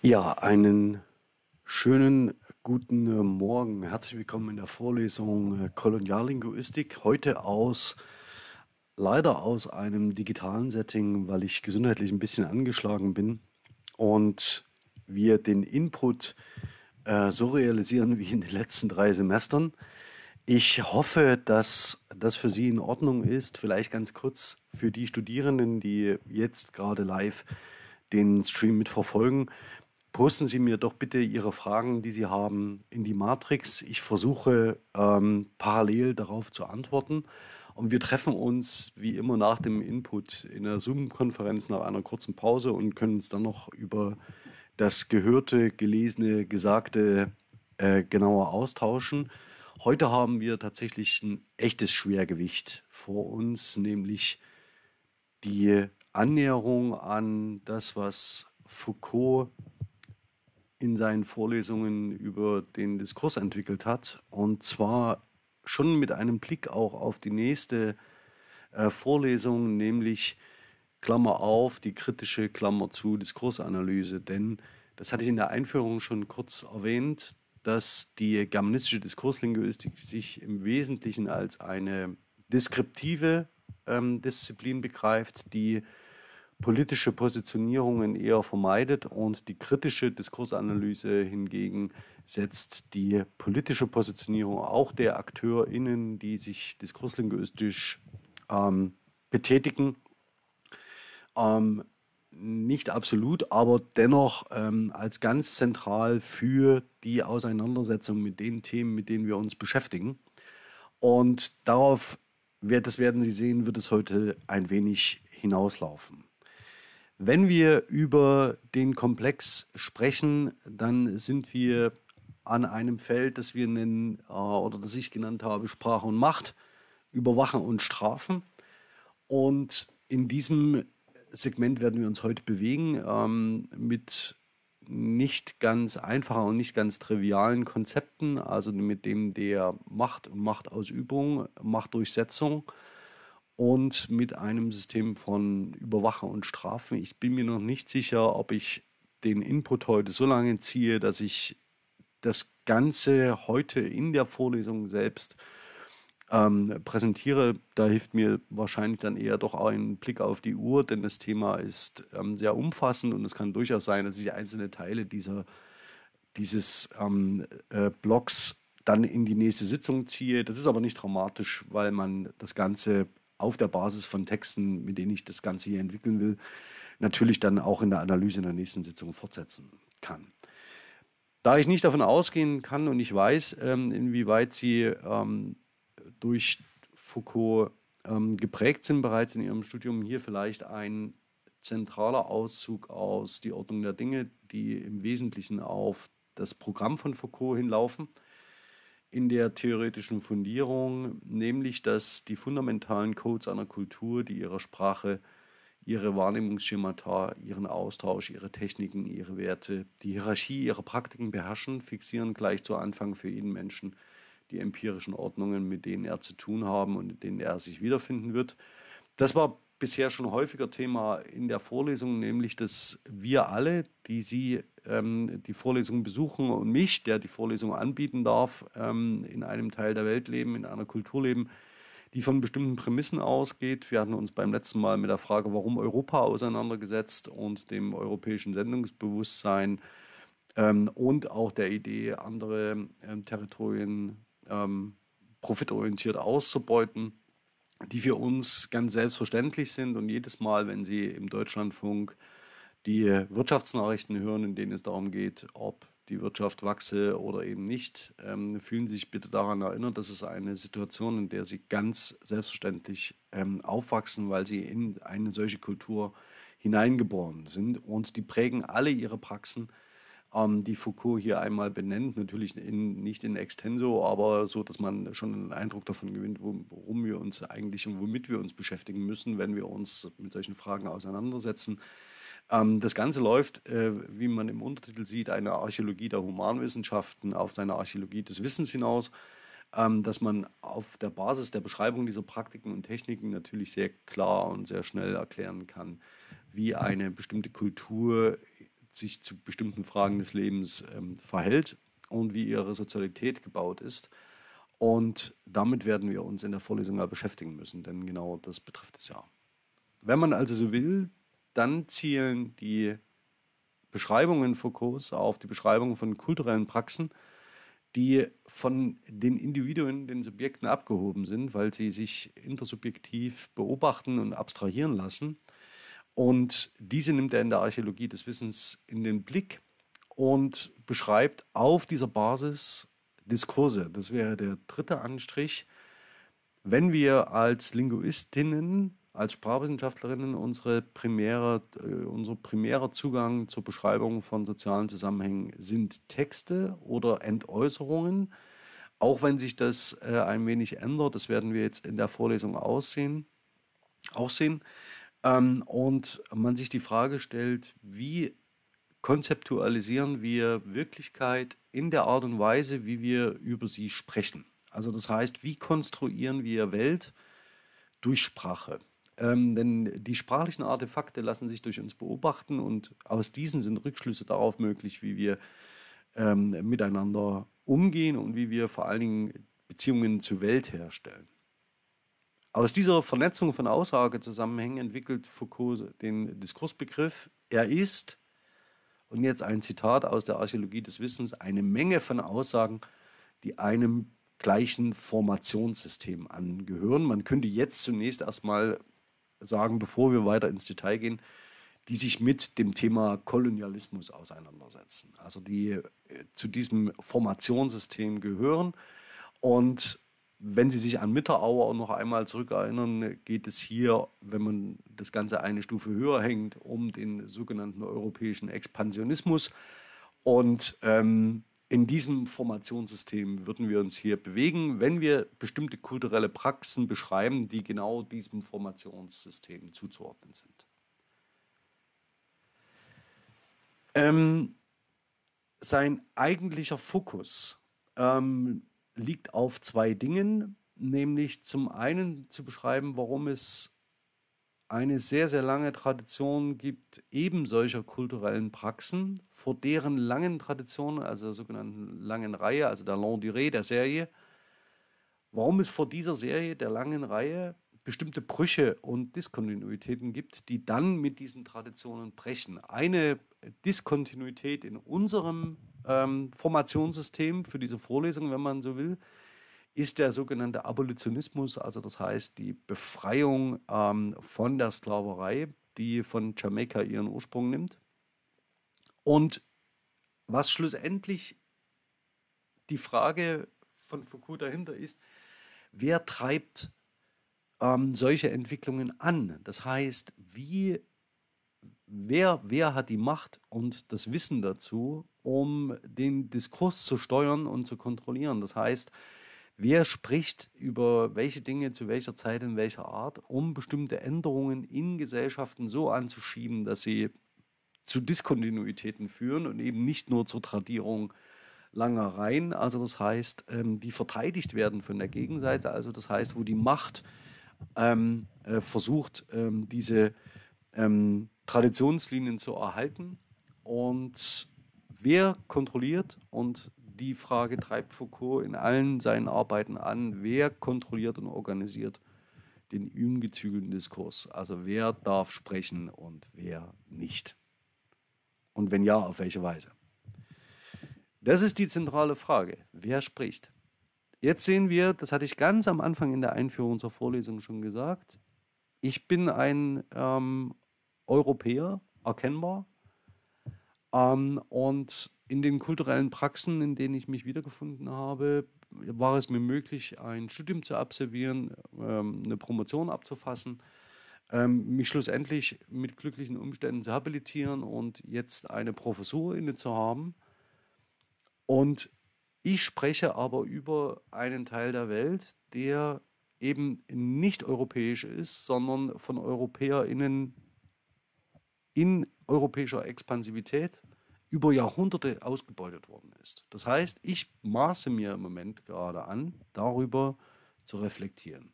Ja, einen schönen guten Morgen. Herzlich willkommen in der Vorlesung äh, Koloniallinguistik. Heute aus, leider aus einem digitalen Setting, weil ich gesundheitlich ein bisschen angeschlagen bin und wir den Input äh, so realisieren wie in den letzten drei Semestern. Ich hoffe, dass das für Sie in Ordnung ist. Vielleicht ganz kurz für die Studierenden, die jetzt gerade live den Stream mitverfolgen. Posten Sie mir doch bitte Ihre Fragen, die Sie haben, in die Matrix. Ich versuche ähm, parallel darauf zu antworten. Und wir treffen uns wie immer nach dem Input in der Zoom-Konferenz nach einer kurzen Pause und können uns dann noch über das Gehörte, Gelesene, Gesagte äh, genauer austauschen. Heute haben wir tatsächlich ein echtes Schwergewicht vor uns, nämlich die Annäherung an das, was Foucault in seinen Vorlesungen über den Diskurs entwickelt hat. Und zwar schon mit einem Blick auch auf die nächste äh, Vorlesung, nämlich Klammer auf, die kritische Klammer zu Diskursanalyse. Denn das hatte ich in der Einführung schon kurz erwähnt, dass die germanistische Diskurslinguistik sich im Wesentlichen als eine deskriptive ähm, Disziplin begreift, die politische Positionierungen eher vermeidet und die kritische Diskursanalyse hingegen setzt die politische Positionierung auch der AkteurInnen, die sich diskurslinguistisch ähm, betätigen, ähm, nicht absolut, aber dennoch ähm, als ganz zentral für die Auseinandersetzung mit den Themen, mit denen wir uns beschäftigen. Und darauf, das werden Sie sehen, wird es heute ein wenig hinauslaufen. Wenn wir über den Komplex sprechen, dann sind wir an einem Feld, das wir nennen äh, oder das ich genannt habe, Sprache und Macht, Überwachen und Strafen. Und in diesem Segment werden wir uns heute bewegen ähm, mit nicht ganz einfachen und nicht ganz trivialen Konzepten, also mit dem der Macht und Machtausübung, Machtdurchsetzung und mit einem System von Überwachen und Strafen. Ich bin mir noch nicht sicher, ob ich den Input heute so lange ziehe, dass ich das Ganze heute in der Vorlesung selbst ähm, präsentiere. Da hilft mir wahrscheinlich dann eher doch ein Blick auf die Uhr, denn das Thema ist ähm, sehr umfassend und es kann durchaus sein, dass ich einzelne Teile dieser, dieses ähm, äh, Blogs dann in die nächste Sitzung ziehe. Das ist aber nicht dramatisch, weil man das Ganze auf der Basis von Texten, mit denen ich das Ganze hier entwickeln will, natürlich dann auch in der Analyse in der nächsten Sitzung fortsetzen kann. Da ich nicht davon ausgehen kann und ich weiß, ähm, inwieweit Sie ähm, durch Foucault ähm, geprägt sind bereits in Ihrem Studium, hier vielleicht ein zentraler Auszug aus Die Ordnung der Dinge, die im Wesentlichen auf das Programm von Foucault hinlaufen in der theoretischen Fundierung, nämlich dass die fundamentalen Codes einer Kultur, die ihrer Sprache, ihre Wahrnehmungsschemata, ihren Austausch, ihre Techniken, ihre Werte, die Hierarchie ihrer Praktiken beherrschen, fixieren gleich zu Anfang für jeden Menschen die empirischen Ordnungen, mit denen er zu tun haben und in denen er sich wiederfinden wird. Das war bisher schon häufiger Thema in der Vorlesung, nämlich dass wir alle, die Sie ähm, die Vorlesung besuchen und mich, der die Vorlesung anbieten darf, ähm, in einem Teil der Welt leben, in einer Kultur leben, die von bestimmten Prämissen ausgeht. Wir hatten uns beim letzten Mal mit der Frage, warum Europa auseinandergesetzt und dem europäischen Sendungsbewusstsein ähm, und auch der Idee, andere ähm, Territorien ähm, profitorientiert auszubeuten die für uns ganz selbstverständlich sind. Und jedes Mal, wenn Sie im Deutschlandfunk die Wirtschaftsnachrichten hören, in denen es darum geht, ob die Wirtschaft wachse oder eben nicht, ähm, fühlen Sie sich bitte daran erinnert, dass es eine Situation, in der Sie ganz selbstverständlich ähm, aufwachsen, weil Sie in eine solche Kultur hineingeboren sind. Und die prägen alle Ihre Praxen ähm, die Foucault hier einmal benennt. Natürlich in, nicht in extenso, aber so, dass man schon einen Eindruck davon gewinnt, worum wir uns eigentlich und womit wir uns beschäftigen müssen, wenn wir uns mit solchen Fragen auseinandersetzen. Ähm, das Ganze läuft, äh, wie man im Untertitel sieht, eine Archäologie der Humanwissenschaften auf seine Archäologie des Wissens hinaus ähm, dass man auf der Basis der Beschreibung dieser Praktiken und Techniken natürlich sehr klar und sehr schnell erklären kann, wie eine bestimmte Kultur sich zu bestimmten Fragen des Lebens ähm, verhält und wie ihre Sozialität gebaut ist. Und damit werden wir uns in der Vorlesung mal beschäftigen müssen, denn genau das betrifft es ja. Wenn man also so will, dann zielen die Beschreibungen Foucaults auf die Beschreibung von kulturellen Praxen, die von den Individuen, den Subjekten abgehoben sind, weil sie sich intersubjektiv beobachten und abstrahieren lassen. Und diese nimmt er in der Archäologie des Wissens in den Blick und beschreibt auf dieser Basis Diskurse. Das wäre der dritte Anstrich. Wenn wir als Linguistinnen als Sprachwissenschaftlerinnen unsere primäre, äh, unser primärer Zugang zur Beschreibung von sozialen Zusammenhängen sind Texte oder Entäußerungen. Auch wenn sich das äh, ein wenig ändert, das werden wir jetzt in der Vorlesung aussehen, auch sehen. Ähm, und man sich die Frage stellt, wie konzeptualisieren wir Wirklichkeit in der Art und Weise, wie wir über sie sprechen. Also das heißt, wie konstruieren wir Welt durch Sprache? Ähm, denn die sprachlichen Artefakte lassen sich durch uns beobachten und aus diesen sind Rückschlüsse darauf möglich, wie wir ähm, miteinander umgehen und wie wir vor allen Dingen Beziehungen zur Welt herstellen. Aus dieser Vernetzung von Aussagezusammenhängen entwickelt Foucault den Diskursbegriff. Er ist, und jetzt ein Zitat aus der Archäologie des Wissens, eine Menge von Aussagen, die einem gleichen Formationssystem angehören. Man könnte jetzt zunächst erstmal sagen, bevor wir weiter ins Detail gehen, die sich mit dem Thema Kolonialismus auseinandersetzen. Also die äh, zu diesem Formationssystem gehören. Und wenn Sie sich an Mitterauer noch einmal zurückerinnern, geht es hier, wenn man das Ganze eine Stufe höher hängt, um den sogenannten europäischen Expansionismus. Und ähm, in diesem Formationssystem würden wir uns hier bewegen, wenn wir bestimmte kulturelle Praxen beschreiben, die genau diesem Formationssystem zuzuordnen sind. Ähm, sein eigentlicher Fokus ähm, liegt auf zwei Dingen, nämlich zum einen zu beschreiben, warum es eine sehr, sehr lange Tradition gibt eben solcher kulturellen Praxen, vor deren langen Tradition, also der sogenannten langen Reihe, also der Long Durée der Serie, warum es vor dieser Serie der langen Reihe bestimmte Brüche und Diskontinuitäten gibt, die dann mit diesen Traditionen brechen. Eine Diskontinuität in unserem ähm, Formationssystem für diese Vorlesung, wenn man so will, ist der sogenannte Abolitionismus, also das heißt die Befreiung ähm, von der Sklaverei, die von Jamaika ihren Ursprung nimmt. Und was schlussendlich die Frage von Foucault dahinter ist, wer treibt ähm, solche Entwicklungen an? Das heißt, wie, wer, wer hat die Macht und das Wissen dazu, um den Diskurs zu steuern und zu kontrollieren? Das heißt, wer spricht über welche Dinge zu welcher Zeit in welcher Art, um bestimmte Änderungen in Gesellschaften so anzuschieben, dass sie zu Diskontinuitäten führen und eben nicht nur zur Tradierung langer Reihen. Also das heißt, ähm, die verteidigt werden von der Gegenseite. Also das heißt, wo die Macht ähm, äh, versucht, ähm, diese ähm, Traditionslinien zu erhalten. Und wer kontrolliert und die Frage treibt Foucault in allen seinen Arbeiten an, wer kontrolliert und organisiert den ungezügelten Diskurs. Also wer darf sprechen und wer nicht. Und wenn ja, auf welche Weise. Das ist die zentrale Frage. Wer spricht? Jetzt sehen wir, das hatte ich ganz am Anfang in der Einführung zur Vorlesung schon gesagt, ich bin ein ähm, Europäer, erkennbar. Ähm, und in den kulturellen Praxen, in denen ich mich wiedergefunden habe, war es mir möglich, ein Studium zu absolvieren, ähm, eine Promotion abzufassen, ähm, mich schlussendlich mit glücklichen Umständen zu habilitieren und jetzt eine Professur inne zu haben. Und ich spreche aber über einen Teil der Welt, der eben nicht europäisch ist, sondern von EuropäerInnen in europäischer Expansivität über Jahrhunderte ausgebeutet worden ist. Das heißt, ich maße mir im Moment gerade an, darüber zu reflektieren.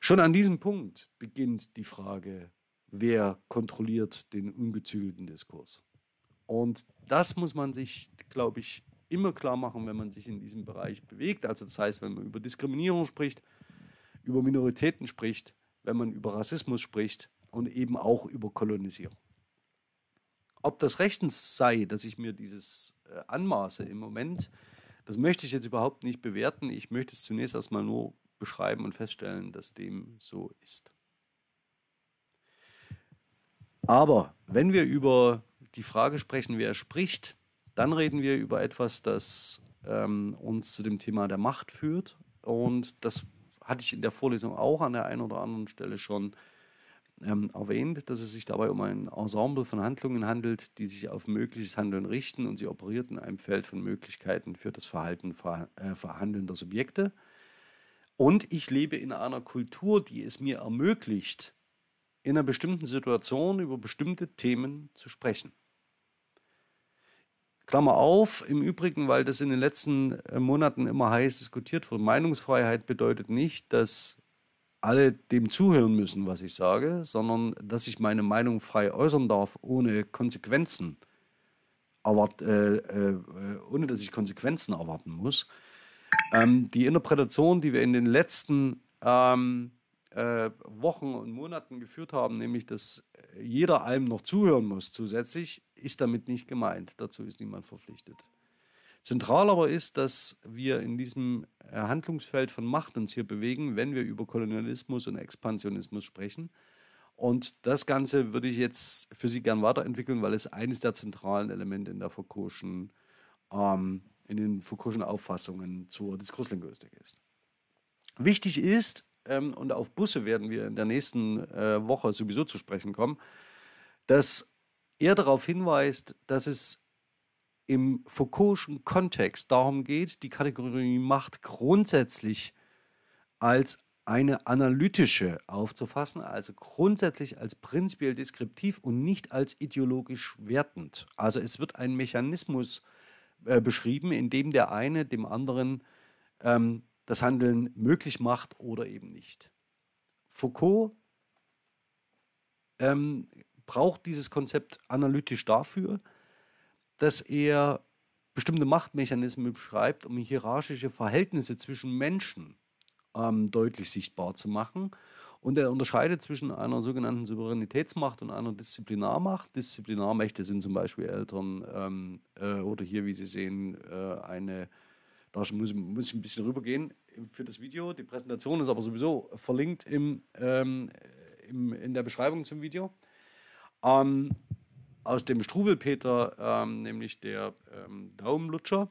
Schon an diesem Punkt beginnt die Frage, wer kontrolliert den ungezügelten Diskurs. Und das muss man sich, glaube ich, immer klar machen, wenn man sich in diesem Bereich bewegt. Also das heißt, wenn man über Diskriminierung spricht, über Minoritäten spricht, wenn man über Rassismus spricht und eben auch über Kolonisierung. Ob das rechtens sei, dass ich mir dieses äh, anmaße im Moment, das möchte ich jetzt überhaupt nicht bewerten. Ich möchte es zunächst erstmal nur beschreiben und feststellen, dass dem so ist. Aber wenn wir über die Frage sprechen, wer spricht, dann reden wir über etwas, das ähm, uns zu dem Thema der Macht führt. Und das hatte ich in der Vorlesung auch an der einen oder anderen Stelle schon ähm, erwähnt, dass es sich dabei um ein Ensemble von Handlungen handelt, die sich auf mögliches Handeln richten und sie operiert in einem Feld von Möglichkeiten für das Verhalten ver äh, verhandelnder Subjekte. Und ich lebe in einer Kultur, die es mir ermöglicht, in einer bestimmten Situation über bestimmte Themen zu sprechen. Klammer auf, im Übrigen, weil das in den letzten äh, Monaten immer heiß diskutiert wurde, Meinungsfreiheit bedeutet nicht, dass alle dem zuhören müssen, was ich sage, sondern dass ich meine Meinung frei äußern darf, ohne Konsequenzen, erwart, äh, äh, ohne dass ich Konsequenzen erwarten muss. Ähm, die Interpretation, die wir in den letzten ähm, äh, Wochen und Monaten geführt haben, nämlich dass jeder allem noch zuhören muss zusätzlich, ist damit nicht gemeint. Dazu ist niemand verpflichtet. Zentral aber ist, dass wir in diesem Handlungsfeld von Macht uns hier bewegen, wenn wir über Kolonialismus und Expansionismus sprechen. Und das Ganze würde ich jetzt für Sie gern weiterentwickeln, weil es eines der zentralen Elemente in der Foucault'schen, ähm, in den Foucault'schen Auffassungen zur Diskurslinguistik ist. Wichtig ist, ähm, und auf Busse werden wir in der nächsten äh, Woche sowieso zu sprechen kommen, dass er darauf hinweist, dass es im Foucault'schen Kontext darum geht, die Kategorie Macht grundsätzlich als eine analytische aufzufassen, also grundsätzlich als prinzipiell deskriptiv und nicht als ideologisch wertend. Also es wird ein Mechanismus äh, beschrieben, in dem der eine dem anderen ähm, das Handeln möglich macht oder eben nicht. Foucault ähm, braucht dieses Konzept analytisch dafür, dass er bestimmte Machtmechanismen beschreibt, um hierarchische Verhältnisse zwischen Menschen ähm, deutlich sichtbar zu machen. Und er unterscheidet zwischen einer sogenannten Souveränitätsmacht und einer Disziplinarmacht. Disziplinarmächte sind zum Beispiel Eltern ähm, äh, oder hier, wie Sie sehen, äh, eine, da muss, muss ich ein bisschen rübergehen für das Video. Die Präsentation ist aber sowieso verlinkt im, ähm, im in der Beschreibung zum Video. Ähm, aus dem Struwelpeter, ähm, nämlich der ähm, Daumenlutscher,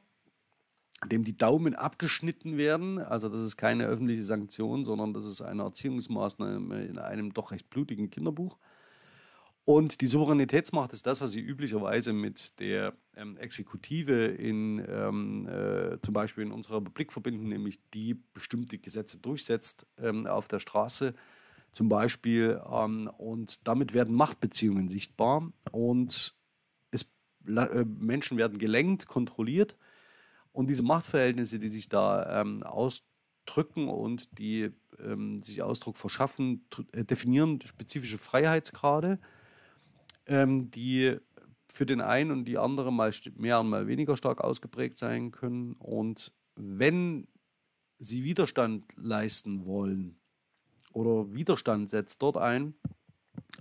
dem die Daumen abgeschnitten werden. Also das ist keine öffentliche Sanktion, sondern das ist eine Erziehungsmaßnahme in einem doch recht blutigen Kinderbuch. Und die Souveränitätsmacht ist das, was sie üblicherweise mit der ähm, Exekutive in, ähm, äh, zum Beispiel in unserer Republik verbinden, nämlich die bestimmte Gesetze durchsetzt ähm, auf der Straße zum Beispiel. Ähm, und damit werden Machtbeziehungen sichtbar und es, äh, Menschen werden gelenkt, kontrolliert. Und diese Machtverhältnisse, die sich da ähm, ausdrücken und die ähm, sich Ausdruck verschaffen, äh, definieren spezifische Freiheitsgrade, ähm, die für den einen und die andere mal mehr und mal weniger stark ausgeprägt sein können. Und wenn sie Widerstand leisten wollen, oder Widerstand setzt dort ein,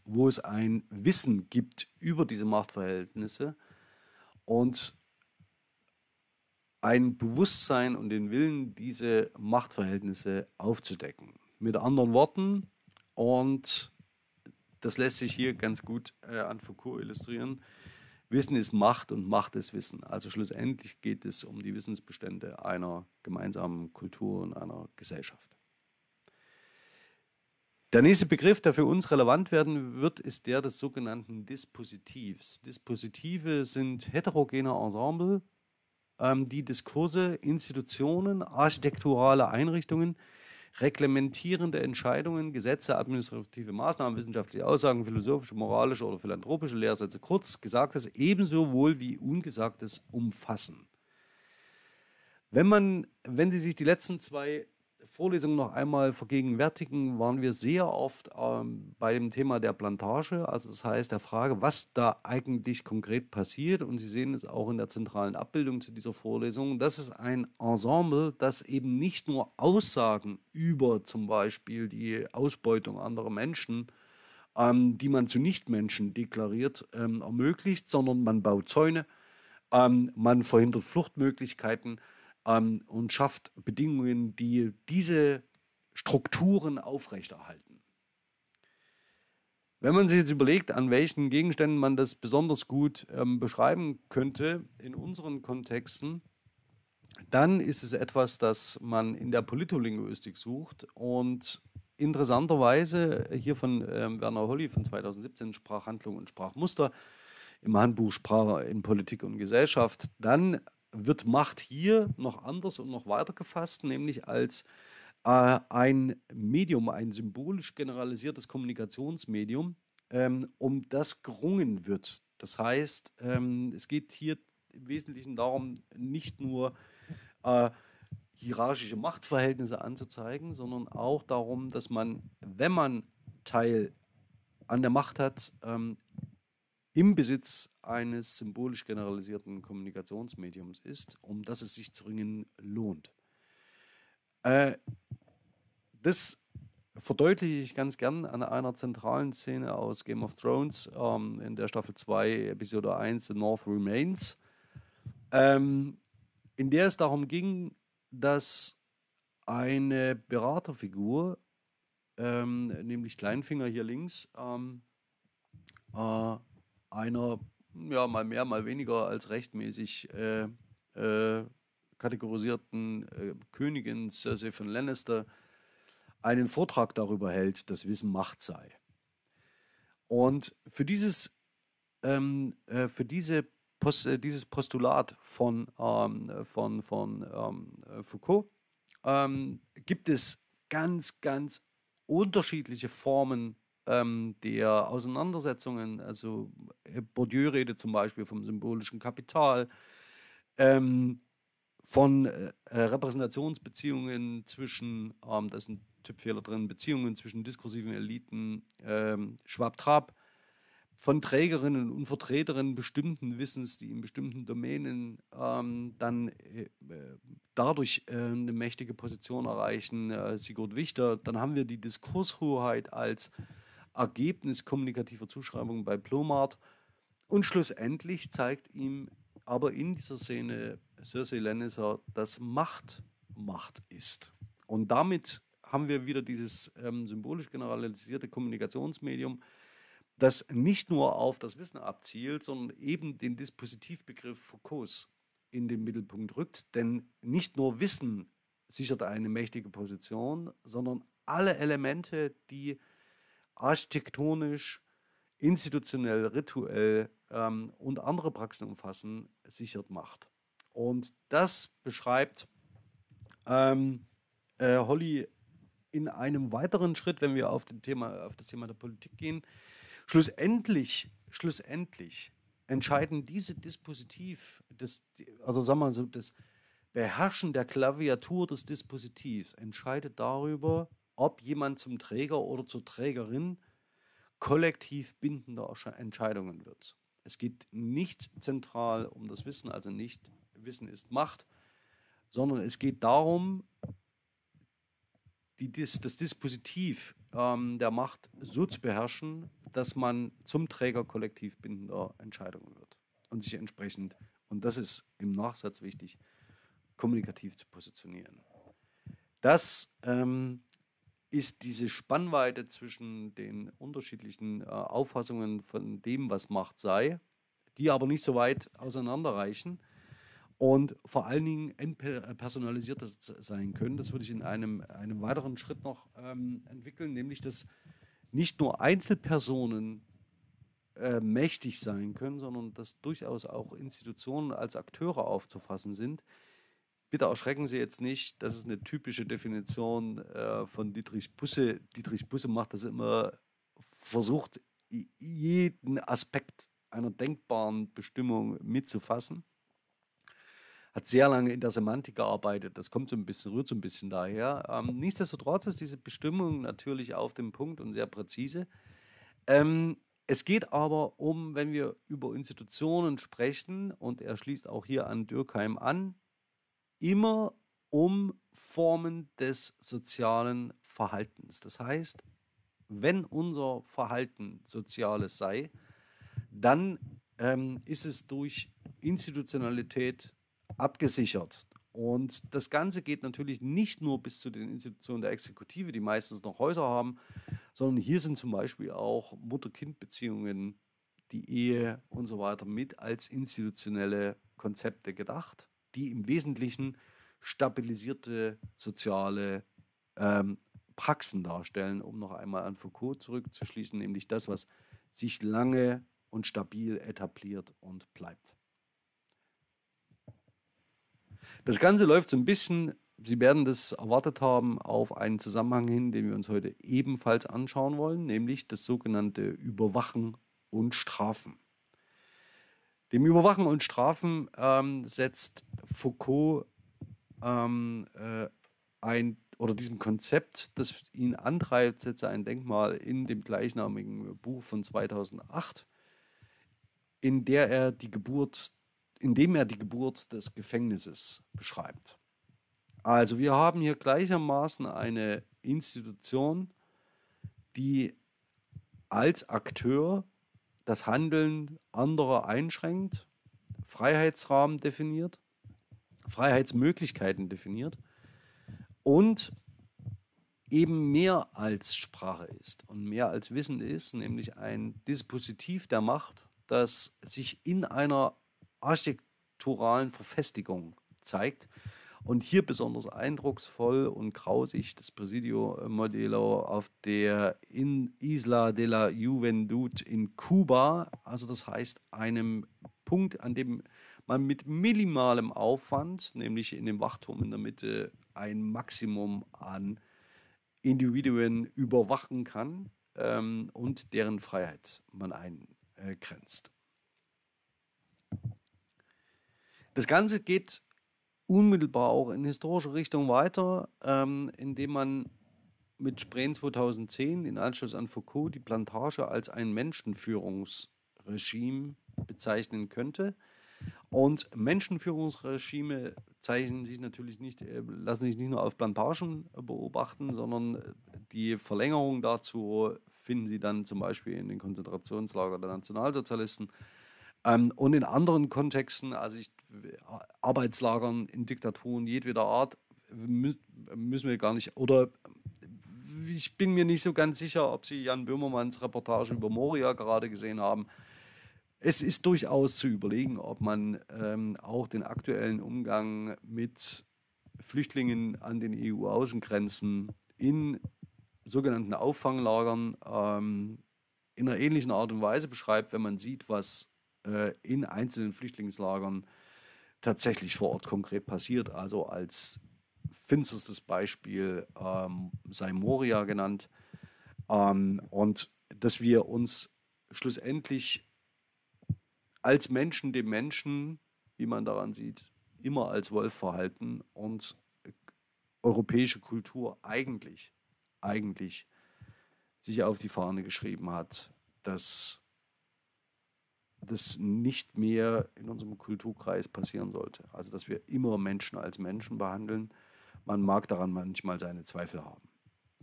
wo es ein Wissen gibt über diese Machtverhältnisse und ein Bewusstsein und den Willen, diese Machtverhältnisse aufzudecken. Mit anderen Worten, und das lässt sich hier ganz gut äh, an Foucault illustrieren, Wissen ist Macht und Macht ist Wissen. Also schlussendlich geht es um die Wissensbestände einer gemeinsamen Kultur und einer Gesellschaft. Der nächste Begriff, der für uns relevant werden wird, ist der des sogenannten Dispositivs. Dispositive sind heterogene Ensemble, ähm, die Diskurse, Institutionen, architekturale Einrichtungen, reglementierende Entscheidungen, Gesetze, administrative Maßnahmen, wissenschaftliche Aussagen, philosophische, moralische oder philanthropische Lehrsätze, kurz Gesagtes ebenso wohl wie Ungesagtes umfassen. Wenn man, wenn Sie sich die letzten zwei Vorlesung noch einmal vergegenwärtigen, waren wir sehr oft ähm, bei dem Thema der Plantage, also das heißt der Frage, was da eigentlich konkret passiert. Und Sie sehen es auch in der zentralen Abbildung zu dieser Vorlesung. Das ist ein Ensemble, das eben nicht nur Aussagen über zum Beispiel die Ausbeutung anderer Menschen, ähm, die man zu Nichtmenschen deklariert, ähm, ermöglicht, sondern man baut Zäune, ähm, man verhindert Fluchtmöglichkeiten ähm, und schafft Bedingungen, die diese Strukturen aufrechterhalten. Wenn man sich jetzt überlegt, an welchen Gegenständen man das besonders gut ähm, beschreiben könnte in unseren Kontexten, dann ist es etwas, das man in der Politolinguistik sucht und interessanterweise hier von ähm, Werner Holly von 2017 Sprachhandlung und Sprachmuster im Handbuch Sprache in Politik und Gesellschaft, dann wird Macht hier noch anders und noch weiter gefasst, nämlich als äh, ein Medium, ein symbolisch generalisiertes Kommunikationsmedium, ähm, um das gerungen wird. Das heißt, ähm, es geht hier im Wesentlichen darum, nicht nur äh, hierarchische Machtverhältnisse anzuzeigen, sondern auch darum, dass man, wenn man Teil an der Macht hat, ähm, im Besitz eines symbolisch generalisierten Kommunikationsmediums ist, um das es sich zu ringen lohnt. Äh, das verdeutliche ich ganz gern an einer zentralen Szene aus Game of Thrones ähm, in der Staffel 2, Episode 1, The North Remains, ähm, in der es darum ging, dass eine Beraterfigur, ähm, nämlich Kleinfinger hier links, ähm, äh, einer ja, mal mehr, mal weniger als rechtmäßig äh, äh, kategorisierten äh, Königin Cersei von Lannister einen Vortrag darüber hält, dass Wissen Macht sei. Und für dieses, ähm, äh, für diese Post, äh, dieses Postulat von, ähm, von, von ähm, Foucault ähm, gibt es ganz, ganz unterschiedliche Formen ähm, der Auseinandersetzungen, also äh, Bourdieu redet zum Beispiel vom symbolischen Kapital, ähm, von äh, Repräsentationsbeziehungen zwischen, ähm, da ist ein Tippfehler drin, Beziehungen zwischen diskursiven Eliten, ähm, Schwab-Trab, von Trägerinnen und Vertreterinnen bestimmten Wissens, die in bestimmten Domänen ähm, dann äh, äh dadurch äh, eine mächtige Position erreichen, äh, Sigurd Wichter. Dann haben wir die Diskurshoheit als Ergebnis kommunikativer Zuschreibungen bei Plomart. Und schlussendlich zeigt ihm aber in dieser Szene Cersei Lannister, dass Macht Macht ist. Und damit haben wir wieder dieses ähm, symbolisch generalisierte Kommunikationsmedium, das nicht nur auf das Wissen abzielt, sondern eben den Dispositivbegriff Foucaults in den Mittelpunkt rückt. Denn nicht nur Wissen sichert eine mächtige Position, sondern alle Elemente, die architektonisch, institutionell, rituell ähm, und andere Praxen umfassen, sichert Macht. Und das beschreibt ähm, äh, Holly in einem weiteren Schritt, wenn wir auf, Thema, auf das Thema der Politik gehen. Schlussendlich, schlussendlich entscheiden diese Dispositiv, das, also sagen wir mal so, das Beherrschen der Klaviatur des Dispositivs entscheidet darüber, ob jemand zum Träger oder zur Trägerin kollektiv bindender Entscheidungen wird. Es geht nicht zentral um das Wissen, also nicht Wissen ist Macht, sondern es geht darum, die, das, Dispositiv ähm, der Macht so zu beherrschen, dass man zum Träger kollektiv bindender Entscheidungen wird und sich entsprechend, und das ist im Nachsatz wichtig, kommunikativ zu positionieren. Das ähm, ist diese Spannweite zwischen den unterschiedlichen äh, Auffassungen von dem, was Macht sei, die aber nicht so weit auseinanderreichen und vor allen Dingen entpersonalisiert sein können. Das würde ich in einem, einem weiteren Schritt noch ähm, entwickeln, nämlich dass nicht nur Einzelpersonen äh, mächtig sein können, sondern dass durchaus auch Institutionen als Akteure aufzufassen sind, bitte erschrecken Sie jetzt nicht, das ist eine typische Definition äh, von Dietrich Busse. Dietrich Busse macht das immer, versucht jeden Aspekt einer denkbaren Bestimmung mitzufassen. hat sehr lange in der Semantik gearbeitet. Das kommt so ein bisschen, rührt so ein bisschen daher. Ähm, nichtsdestotrotz ist diese Bestimmung natürlich auf dem Punkt und sehr präzise. Ähm, es geht aber um, wenn wir über Institutionen sprechen, und er schließt auch hier an Dürkheim an, immer um Formen des sozialen Verhaltens. Das heißt, wenn unser Verhalten soziales sei, dann ähm, ist es durch Institutionalität abgesichert. Und das Ganze geht natürlich nicht nur bis zu den Institutionen der Exekutive, die meistens noch Häuser haben, sondern hier sind zum Beispiel auch Mutter-Kind-Beziehungen, die Ehe und so weiter mit als institutionelle Konzepte gedacht, die im Wesentlichen stabilisierte soziale ähm, Praxen darstellen, um noch einmal an Foucault zurückzuschließen, nämlich das, was sich lange und stabil etabliert und bleibt. Das Ganze läuft so ein bisschen, Sie werden das erwartet haben, auf einen Zusammenhang hin, den wir uns heute ebenfalls anschauen wollen, nämlich das sogenannte Überwachen und Strafen. Dem Überwachen und Strafen ähm, setzt Foucault ähm, äh, ein oder diesem Konzept, das ihn antreibt, setzt er ein Denkmal in dem gleichnamigen Buch von 2008, in der er die Geburt indem er die Geburt des Gefängnisses beschreibt. Also wir haben hier gleichermaßen eine Institution, die als Akteur das Handeln anderer einschränkt, Freiheitsrahmen definiert, Freiheitsmöglichkeiten definiert und eben mehr als Sprache ist und mehr als Wissen ist, nämlich ein Dispositiv der Macht, das sich in einer architekturalen Verfestigung zeigt. Und hier besonders eindrucksvoll und grausig das Presidio Modelo auf der in Isla de la Juventud in Kuba, also das heißt einem Punkt, an dem man mit minimalem Aufwand, nämlich in dem Wachturm in der Mitte, ein Maximum an Individuen überwachen kann ähm, und deren Freiheit man eingrenzt. Das Ganze geht unmittelbar auch in historische Richtung weiter, ähm, indem man mit Spreen 2010 in Anschluss an Foucault die Plantage als ein Menschenführungsregime bezeichnen könnte. Und Menschenführungsregime zeichnen sich natürlich nicht, äh, lassen sich nicht nur auf Plantagen beobachten, sondern die Verlängerung dazu finden Sie dann zum Beispiel in den Konzentrationslagern der Nationalsozialisten ähm, und in anderen Kontexten, also ich, Arbeitslagern in Diktaturen jedweder Art, müssen wir gar nicht, oder ich bin mir nicht so ganz sicher, ob Sie Jan Böhmermanns Reportage über Moria gerade gesehen haben. Es ist durchaus zu überlegen, ob man ähm, auch den aktuellen Umgang mit Flüchtlingen an den EU-Außengrenzen in sogenannten Auffanglagern ähm, in einer ähnlichen Art und Weise beschreibt, wenn man sieht, was äh, in einzelnen Flüchtlingslagern tatsächlich vor Ort konkret passiert. Also als finsterstes Beispiel ähm, sei Moria genannt. Ähm, und dass wir uns schlussendlich als Menschen dem Menschen, wie man daran sieht, immer als Wolf verhalten und europäische Kultur eigentlich, eigentlich sich auf die Fahne geschrieben hat, dass das nicht mehr in unserem Kulturkreis passieren sollte. Also dass wir immer Menschen als Menschen behandeln. Man mag daran manchmal seine Zweifel haben.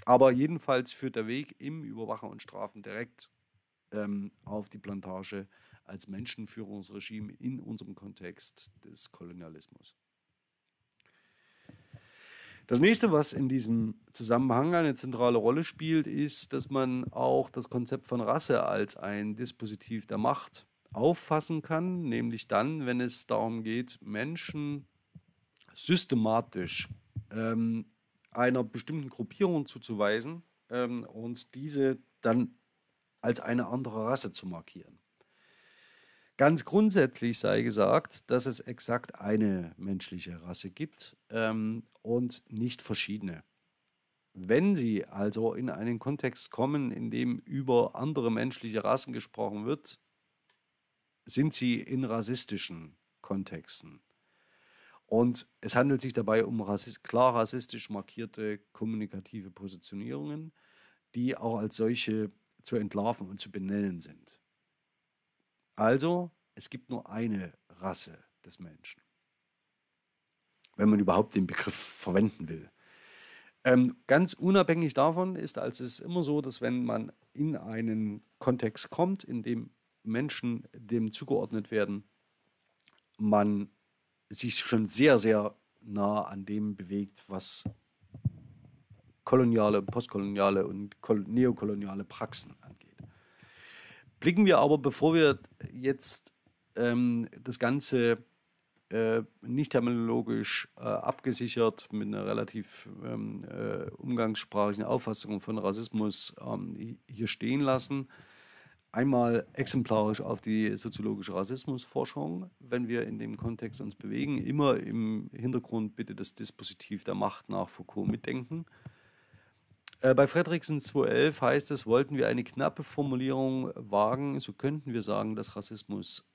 Aber jedenfalls führt der Weg im Überwachen und Strafen direkt ähm, auf die Plantage als Menschenführungsregime in unserem Kontext des Kolonialismus. Das nächste, was in diesem Zusammenhang eine zentrale Rolle spielt, ist, dass man auch das Konzept von Rasse als ein Dispositiv der Macht auffassen kann, nämlich dann, wenn es darum geht, Menschen systematisch ähm, einer bestimmten Gruppierung zuzuweisen ähm, und diese dann als eine andere Rasse zu markieren. Ganz grundsätzlich sei gesagt, dass es exakt eine menschliche Rasse gibt ähm, und nicht verschiedene. Wenn Sie also in einen Kontext kommen, in dem über andere menschliche Rassen gesprochen wird, sind sie in rassistischen Kontexten. Und es handelt sich dabei um rassist, klar rassistisch markierte kommunikative Positionierungen, die auch als solche zu entlarven und zu benennen sind. Also, es gibt nur eine Rasse des Menschen, wenn man überhaupt den Begriff verwenden will. Ähm, ganz unabhängig davon ist also es immer so, dass wenn man in einen Kontext kommt, in dem Menschen dem zugeordnet werden, man sich schon sehr, sehr nah an dem bewegt, was koloniale, postkoloniale und neokoloniale Praxen angeht. Blicken wir aber, bevor wir jetzt ähm, das Ganze äh, nicht terminologisch äh, abgesichert mit einer relativ ähm, äh, umgangssprachlichen Auffassung von Rassismus ähm, hier stehen lassen, einmal exemplarisch auf die soziologische Rassismusforschung, wenn wir in dem Kontext uns bewegen, immer im Hintergrund bitte das Dispositiv der Macht nach Foucault mitdenken. Äh, bei Fredriksen 2.11 heißt es, wollten wir eine knappe Formulierung wagen, so könnten wir sagen, dass Rassismus,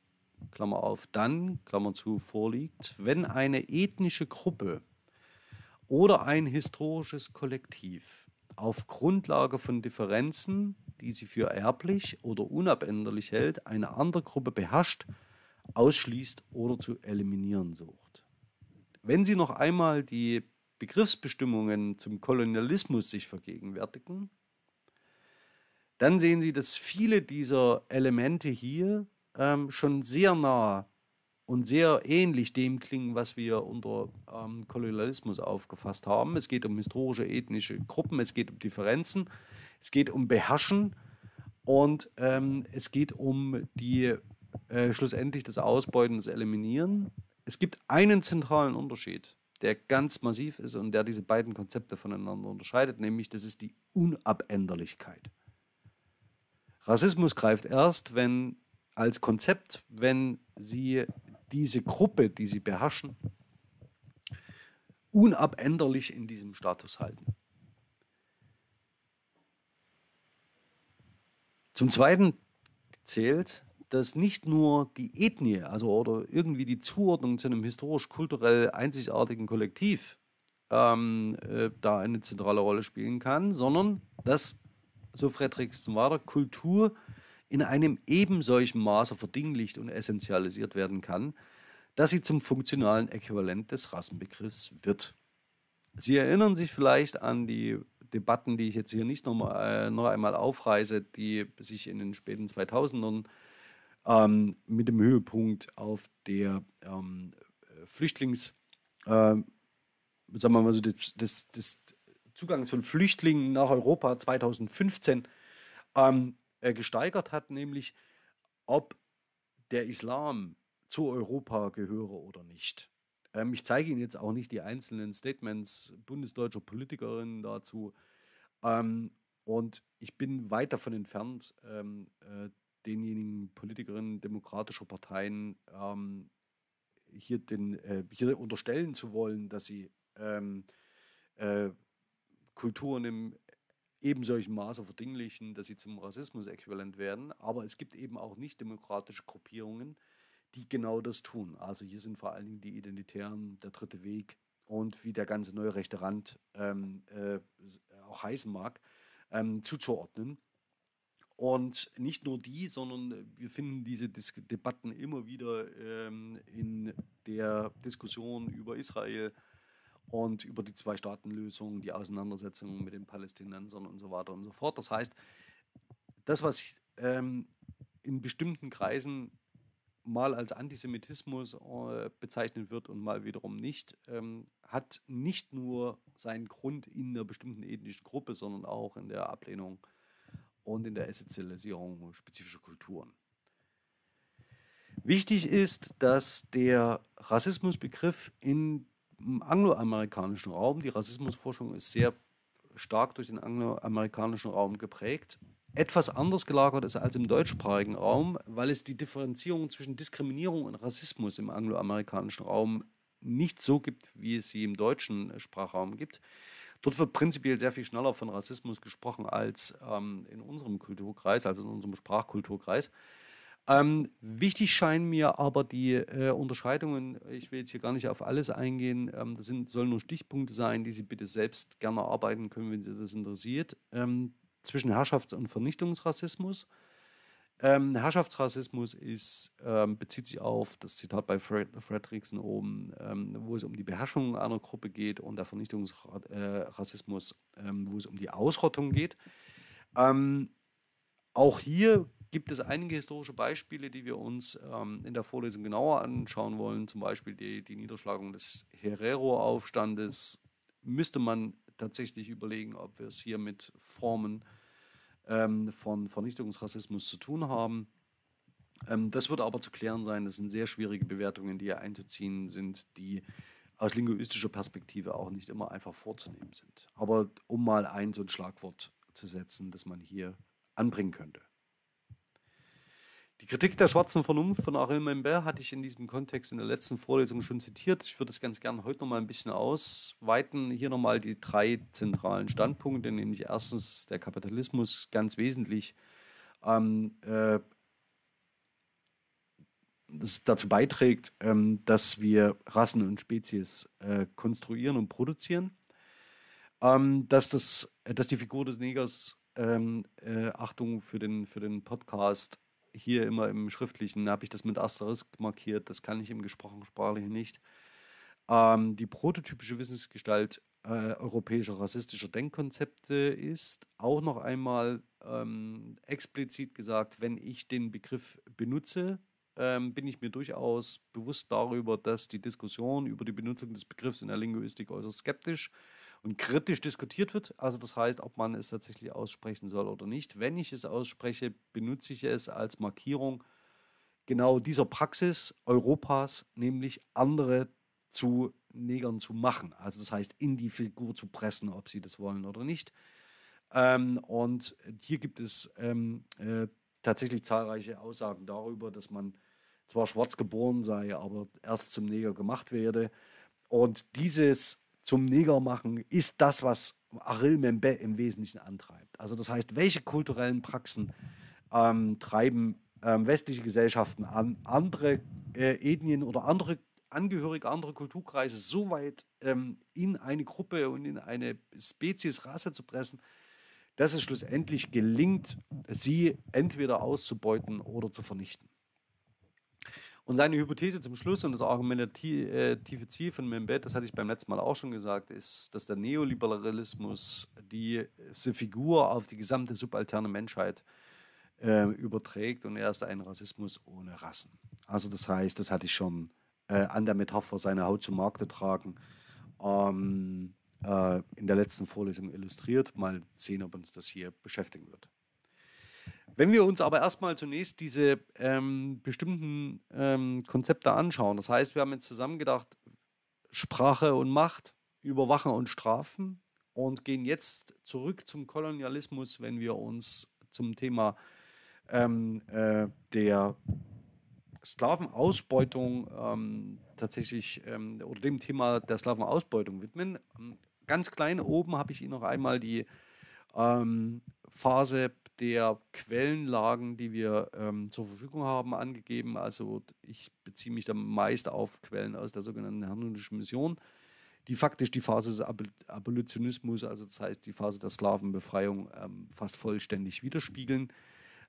Klammer auf, dann, Klammer zu, vorliegt, wenn eine ethnische Gruppe oder ein historisches Kollektiv auf Grundlage von Differenzen die sie für erblich oder unabänderlich hält, eine andere Gruppe beherrscht, ausschließt oder zu eliminieren sucht. Wenn Sie noch einmal die Begriffsbestimmungen zum Kolonialismus sich vergegenwärtigen, dann sehen Sie, dass viele dieser Elemente hier ähm, schon sehr nah und sehr ähnlich dem klingen, was wir unter ähm, Kolonialismus aufgefasst haben. Es geht um historische ethnische Gruppen, es geht um Differenzen, es geht um Beherrschen und ähm, es geht um die äh, schlussendlich das Ausbeuten, das Eliminieren. Es gibt einen zentralen Unterschied, der ganz massiv ist und der diese beiden Konzepte voneinander unterscheidet, nämlich das ist die Unabänderlichkeit. Rassismus greift erst, wenn als Konzept, wenn sie diese Gruppe, die sie beherrschen, unabänderlich in diesem Status halten. Zum Zweiten zählt, dass nicht nur die Ethnie, also oder irgendwie die Zuordnung zu einem historisch-kulturell einzigartigen Kollektiv ähm, äh, da eine zentrale Rolle spielen kann, sondern dass, so Friedrichsen weiter, Kultur in einem ebensolchen Maße verdinglicht und essentialisiert werden kann, dass sie zum funktionalen Äquivalent des Rassenbegriffs wird. Sie erinnern sich vielleicht an die Debatten, die ich jetzt hier nicht noch, äh, noch einmal aufreiße, die sich in den späten 2000ern ähm, mit dem Höhepunkt auf der ähm, Flüchtlings, äh, sagen wir mal so, des, des, des, Zugangs von Flüchtlingen nach Europa 2015 ähm, äh, gesteigert hat, nämlich ob der Islam zu Europa gehöre oder nicht. Ähm, ich zeige Ihnen jetzt auch nicht die einzelnen Statements bundesdeutscher Politikerinnen dazu. Ähm, und ich bin weit davon entfernt, ähm, äh, denjenigen Politikerinnen demokratischer Parteien ähm, hier, den, äh, hier unterstellen zu wollen, dass sie ähm, äh, Kulturen im ebensolchen Maße verdinglichen, dass sie zum Rassismus äquivalent werden. Aber es gibt eben auch nicht demokratische Gruppierungen, die genau das tun. Also hier sind vor allen Dingen die Identitären, der dritte Weg und wie der ganze neue rechte Rand ähm, äh, auch heißen mag, ähm, zuzuordnen. Und nicht nur die, sondern wir finden diese Dis Debatten immer wieder ähm, in der Diskussion über Israel und über die Zwei-Staaten-Lösung, die Auseinandersetzungen mit den Palästinensern und so weiter und so fort. Das heißt, das, was ähm, in bestimmten Kreisen mal als Antisemitismus äh, bezeichnet wird und mal wiederum nicht, ähm, hat nicht nur seinen Grund in einer bestimmten ethnischen Gruppe, sondern auch in der Ablehnung und in der Essentialisierung spezifischer Kulturen. Wichtig ist, dass der Rassismusbegriff im angloamerikanischen Raum, die Rassismusforschung ist sehr stark durch den angloamerikanischen Raum geprägt, etwas anders gelagert ist als im deutschsprachigen Raum, weil es die Differenzierung zwischen Diskriminierung und Rassismus im angloamerikanischen Raum nicht so gibt, wie es sie im deutschen Sprachraum gibt. Dort wird prinzipiell sehr viel schneller von Rassismus gesprochen als ähm, in unserem Kulturkreis, also in unserem Sprachkulturkreis. Ähm, wichtig scheinen mir aber die äh, Unterscheidungen, ich will jetzt hier gar nicht auf alles eingehen, ähm, das sind, sollen nur Stichpunkte sein, die Sie bitte selbst gerne arbeiten können, wenn Sie das interessiert, ähm, zwischen Herrschafts- und Vernichtungsrassismus. Ähm, Herrschaftsrassismus ist, ähm, bezieht sich auf das Zitat bei Fred, Fredrickson oben, ähm, wo es um die Beherrschung einer Gruppe geht und der Vernichtungsrassismus, äh, wo es um die Ausrottung geht. auch hier gibt es einige historische Beispiele, die wir uns ähm, in der Vorlesung genauer anschauen wollen. Zum Beispiel die, die Niederschlagung des Herero-Aufstandes. Müsste man tatsächlich überlegen, ob wir es hier mit Formen ähm, von Vernichtungsrassismus zu tun haben. Ähm, das wird aber zu klären sein. Das sind sehr schwierige Bewertungen, die hier einzuziehen sind, die aus linguistischer Perspektive auch nicht immer einfach vorzunehmen sind. Aber um mal ein so ein Schlagwort zu setzen, das man hier anbringen könnte. Die Kritik der schwarzen Vernunft von Ariel Membert hatte ich in diesem Kontext in der letzten Vorlesung schon zitiert. Ich würde das ganz gerne heute noch mal ein bisschen ausweiten. Hier nochmal die drei zentralen Standpunkte, nämlich erstens der Kapitalismus ganz wesentlich ähm, äh, das dazu beiträgt, ähm, dass wir Rassen und Spezies äh, konstruieren und produzieren. Ähm, dass, das, dass die Figur des Negers, ähm, äh, Achtung für den, für den Podcast, hier immer im Schriftlichen habe ich das mit Asterisk markiert, das kann ich im gesprochenen Sprachlichen nicht. Ähm, die prototypische Wissensgestalt äh, europäischer rassistischer Denkkonzepte ist auch noch einmal ähm, explizit gesagt, wenn ich den Begriff benutze, ähm, bin ich mir durchaus bewusst darüber, dass die Diskussion über die Benutzung des Begriffs in der Linguistik äußerst skeptisch ist und kritisch diskutiert wird. Also das heißt, ob man es tatsächlich aussprechen soll oder nicht. Wenn ich es ausspreche, benutze ich es als Markierung genau dieser Praxis Europas, nämlich andere zu Negern zu machen. Also das heißt, in die Figur zu pressen, ob sie das wollen oder nicht. Ähm, und hier gibt es ähm, äh, tatsächlich zahlreiche Aussagen darüber, dass man zwar schwarz geboren sei, aber erst zum Neger gemacht werde. Und dieses zum Neger machen, ist das, was Aril Membe im Wesentlichen antreibt. Also das heißt, welche kulturellen Praxen ähm, treiben ähm, westliche Gesellschaften an, andere äh, Ethnien oder andere Angehörige anderer Kulturkreise so weit ähm, in eine Gruppe und in eine Spezies, Rasse zu pressen, dass es schlussendlich gelingt, sie entweder auszubeuten oder zu vernichten. Und seine Hypothese zum Schluss und das argumentative Ziel von Membet, das hatte ich beim letzten Mal auch schon gesagt, ist, dass der Neoliberalismus diese Figur auf die gesamte subalterne Menschheit äh, überträgt und er ist ein Rassismus ohne Rassen. Also das heißt, das hatte ich schon äh, an der Metapher seine Haut zum Markte tragen ähm, äh, in der letzten Vorlesung illustriert. Mal sehen, ob uns das hier beschäftigen wird. Wenn wir uns aber erstmal zunächst diese ähm, bestimmten ähm, Konzepte anschauen, das heißt, wir haben jetzt zusammen gedacht, Sprache und Macht, Überwachen und Strafen und gehen jetzt zurück zum Kolonialismus, wenn wir uns zum Thema ähm, äh, der Sklavenausbeutung ähm, tatsächlich ähm, oder dem Thema der Sklavenausbeutung widmen. Ganz klein oben habe ich Ihnen noch einmal die ähm, Phase der Quellenlagen, die wir ähm, zur Verfügung haben, angegeben. Also ich beziehe mich da meist auf Quellen aus der sogenannten Herrnhutischen Mission, die faktisch die Phase des Ab Abolitionismus, also das heißt die Phase der Sklavenbefreiung, ähm, fast vollständig widerspiegeln.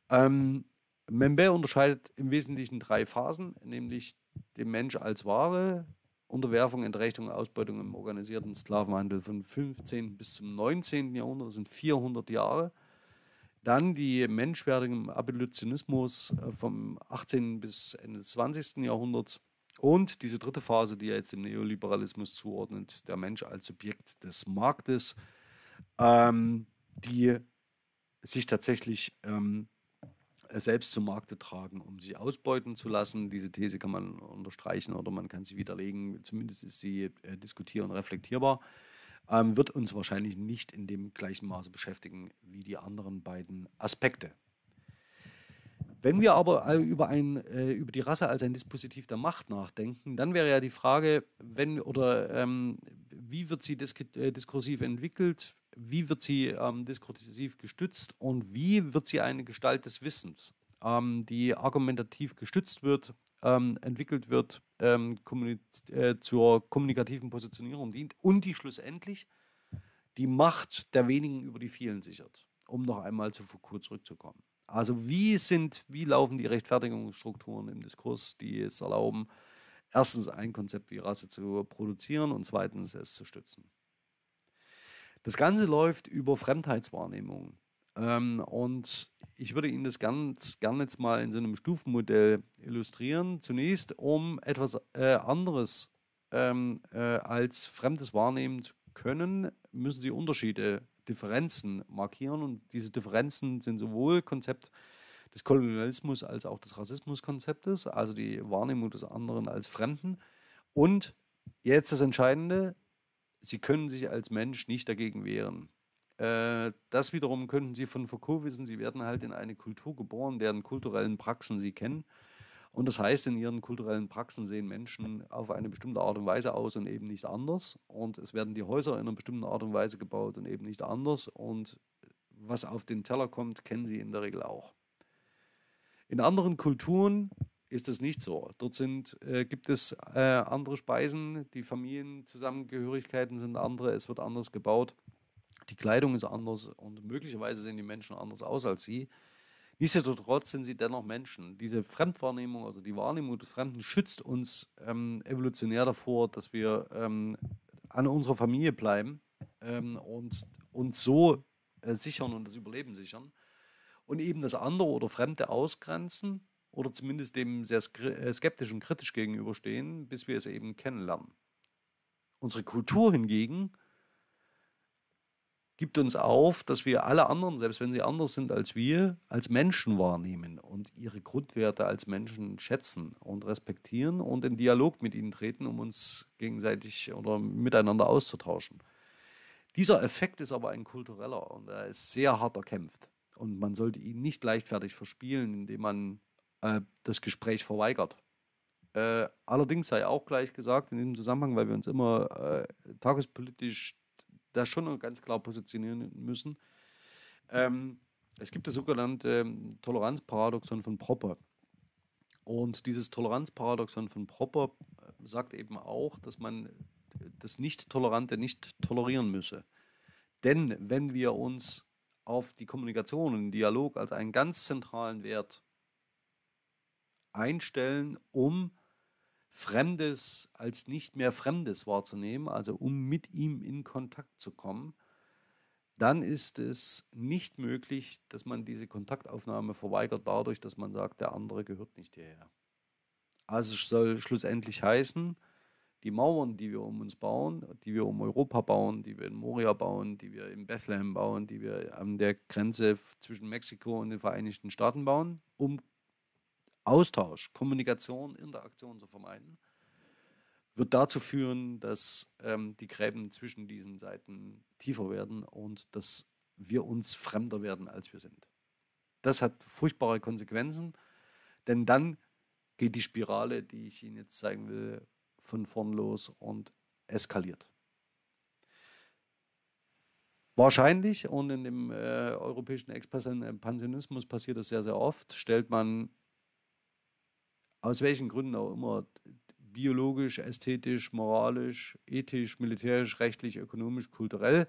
Ähm, Membe unterscheidet im Wesentlichen drei Phasen, nämlich den Mensch als Ware, Unterwerfung, Entrechtung, Ausbeutung im organisierten Sklavenhandel von 15. bis zum 19. Jahrhundert, das sind 400 Jahre. Dann die Menschwerdung im Abolitionismus äh, vom 18. bis Ende des 20. Jahrhunderts. Und diese dritte Phase, die er jetzt dem Neoliberalismus zuordnet, der Mensch als Subjekt des Marktes, ähm, die sich tatsächlich ähm, selbst zum Markte tragen, um sie ausbeuten zu lassen. Diese These kann man unterstreichen oder man kann sie widerlegen. Zumindest ist sie äh, diskutier- und reflektierbar ähm, wird uns wahrscheinlich nicht in dem gleichen Maße beschäftigen wie die anderen beiden Aspekte. Wenn wir aber äh, über, ein, äh, über die Rasse als ein Dispositiv der Macht nachdenken, dann wäre ja die Frage, wenn oder ähm, wie wird sie disk äh, diskursiv entwickelt, wie wird sie ähm, diskursiv gestützt und wie wird sie eine Gestalt des Wissens? ähm, die argumentativ gestützt wird, ähm, entwickelt wird, ähm, äh, zur kommunikativen Positionierung dient und die schlussendlich die Macht der wenigen über die vielen sichert, um noch einmal zu Foucault zurückzukommen. Also wie sind, wie laufen die Rechtfertigungsstrukturen im Diskurs, die es erlauben, erstens ein Konzept wie Rasse zu produzieren und zweitens es zu stützen. Das Ganze läuft über Fremdheitswahrnehmung. Ähm, und ich würde Ihnen das ganz gerne jetzt mal in so einem Stufenmodell illustrieren. Zunächst, um etwas äh, anderes ähm, äh, als Fremdes wahrnehmen zu können, müssen Sie Unterschiede, Differenzen markieren. Und diese Differenzen sind sowohl Konzept des Kolonialismus als auch des Rassismuskonzeptes, also die Wahrnehmung des anderen als Fremden. Und jetzt das Entscheidende, Sie können sich als Mensch nicht dagegen wehren. Äh, das wiederum könnten Sie von Foucault wissen, Sie werden halt in eine Kultur geboren, deren kulturellen Praxen Sie kennen. Und das heißt, in ihren kulturellen Praxen sehen Menschen auf eine bestimmte Art und Weise aus und eben nicht anders. Und es werden die Häuser in einer bestimmten Art und Weise gebaut und eben nicht anders. Und was auf den Teller kommt, kennen Sie in der Regel auch. In anderen Kulturen ist das nicht so. Dort sind, äh, gibt es äh, andere Speisen, die Familienzusammengehörigkeiten sind andere, es wird anders gebaut, die Kleidung ist anders und möglicherweise sehen die Menschen anders aus als sie. Nichtsdestotrotz sind sie dennoch Menschen. Diese Fremdwahrnehmung, also die Wahrnehmung des Fremden, schützt uns ähm, evolutionär davor, dass wir ähm, an unserer Familie bleiben ähm, und uns so äh, sichern und das Überleben sichern und eben das andere oder Fremde ausgrenzen oder zumindest dem sehr äh, skeptisch und kritisch gegenüberstehen, bis wir es eben kennenlernen. Unsere Kultur hingegen gibt uns auf, dass wir alle anderen, selbst wenn sie anders sind als wir, als Menschen wahrnehmen und ihre Grundwerte als Menschen schätzen und respektieren und in Dialog mit ihnen treten, um uns gegenseitig oder miteinander auszutauschen. Dieser Effekt ist aber ein kultureller und er ist sehr hart erkämpft. Und man sollte ihn nicht leichtfertig verspielen, indem man äh, das Gespräch verweigert. Äh, allerdings sei auch gleich gesagt in diesem Zusammenhang, weil wir uns immer äh, tagespolitisch da schon ganz klar positionieren müssen. Ähm, es gibt das sogenannte ähm, Toleranzparadoxon von Popper. Und dieses Toleranzparadoxon von Popper äh, sagt eben auch, dass man das Nicht-Tolerante nicht tolerieren müsse. Denn wenn wir uns auf die Kommunikation und den Dialog als einen ganz zentralen Wert einstellen, um Fremdes als nicht mehr Fremdes wahrzunehmen, also um mit ihm in Kontakt zu kommen, dann ist es nicht möglich, dass man diese Kontaktaufnahme verweigert dadurch, dass man sagt, der andere gehört nicht hierher. Also soll schlussendlich heißen, die Mauern, die wir um uns bauen, die wir um Europa bauen, die wir in Moria bauen, die wir in Bethlehem bauen, die wir an der Grenze zwischen Mexiko und den Vereinigten Staaten bauen, um Austausch, Kommunikation, Interaktion zu vermeiden, wird dazu führen, dass ähm, die Gräben zwischen diesen Seiten tiefer werden und dass wir uns fremder werden, als wir sind. Das hat furchtbare Konsequenzen, denn dann geht die Spirale, die ich Ihnen jetzt zeigen will, von vorn los und eskaliert. Wahrscheinlich, und in dem äh, europäischen Expansionismus passiert das sehr, sehr oft, stellt man aus welchen Gründen auch immer biologisch, ästhetisch, moralisch, ethisch, militärisch, rechtlich, ökonomisch, kulturell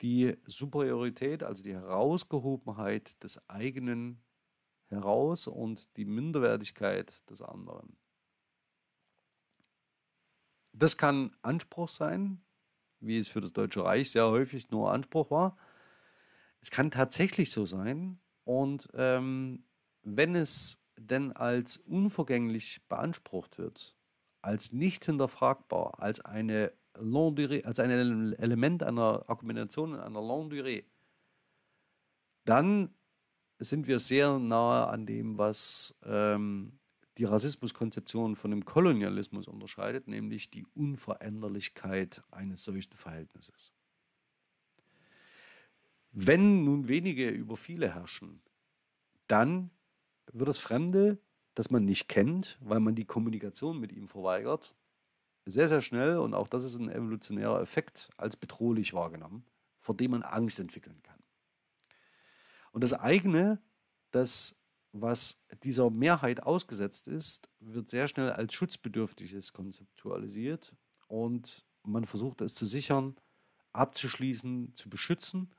die Superiorität, also die Herausgehobenheit des eigenen heraus und die Minderwertigkeit des anderen. Das kann Anspruch sein, wie es für das Deutsche Reich sehr häufig nur Anspruch war. Es kann tatsächlich so sein. Und ähm, wenn es denn als unvergänglich beansprucht wird, als nicht hinterfragbar, als eine Longue als ein Element einer Argumentation, einer Longue Durée, dann sind wir sehr nahe an dem, was ähm, die Rassismuskonzeption von dem Kolonialismus unterscheidet, nämlich die Unveränderlichkeit eines solchen Verhältnisses. Wenn nun wenige über viele herrschen, dann wird das Fremde, das man nicht kennt, weil man die Kommunikation mit ihm verweigert, sehr, sehr schnell, und auch das ist ein evolutionärer Effekt, als bedrohlich wahrgenommen, vor dem man Angst entwickeln kann. Und das eigene, das was dieser Mehrheit ausgesetzt ist, wird sehr schnell als schutzbedürftiges konzeptualisiert und man versucht es zu sichern, abzuschließen, zu beschützen.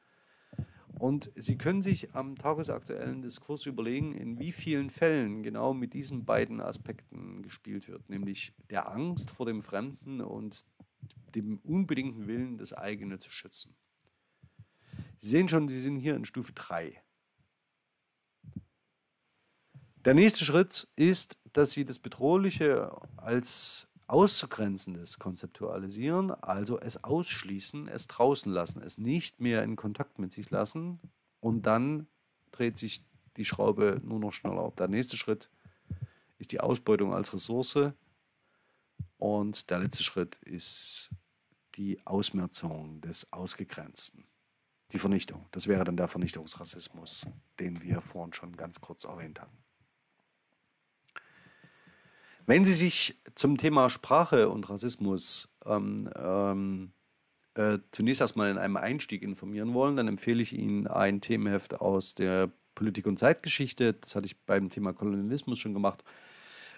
Und Sie können sich am tagesaktuellen Diskurs überlegen, in wie vielen Fällen genau mit diesen beiden Aspekten gespielt wird, nämlich der Angst vor dem Fremden und dem unbedingten Willen, das eigene zu schützen. Sie sehen schon, Sie sind hier in Stufe 3. Der nächste Schritt ist, dass Sie das Bedrohliche als Auszugrenzendes konzeptualisieren, also es ausschließen, es draußen lassen, es nicht mehr in Kontakt mit sich lassen und dann dreht sich die Schraube nur noch schneller. Der nächste Schritt ist die Ausbeutung als Ressource und der letzte Schritt ist die Ausmerzung des Ausgegrenzten. Die Vernichtung. Das wäre dann der Vernichtungsrassismus, den wir vorhin schon ganz kurz erwähnt haben. Wenn Sie sich zum Thema Sprache und Rassismus ähm, ähm, äh, zunächst erstmal in einem Einstieg informieren wollen, dann empfehle ich Ihnen ein Themenheft aus der Politik und Zeitgeschichte. Das hatte ich beim Thema Kolonialismus schon gemacht.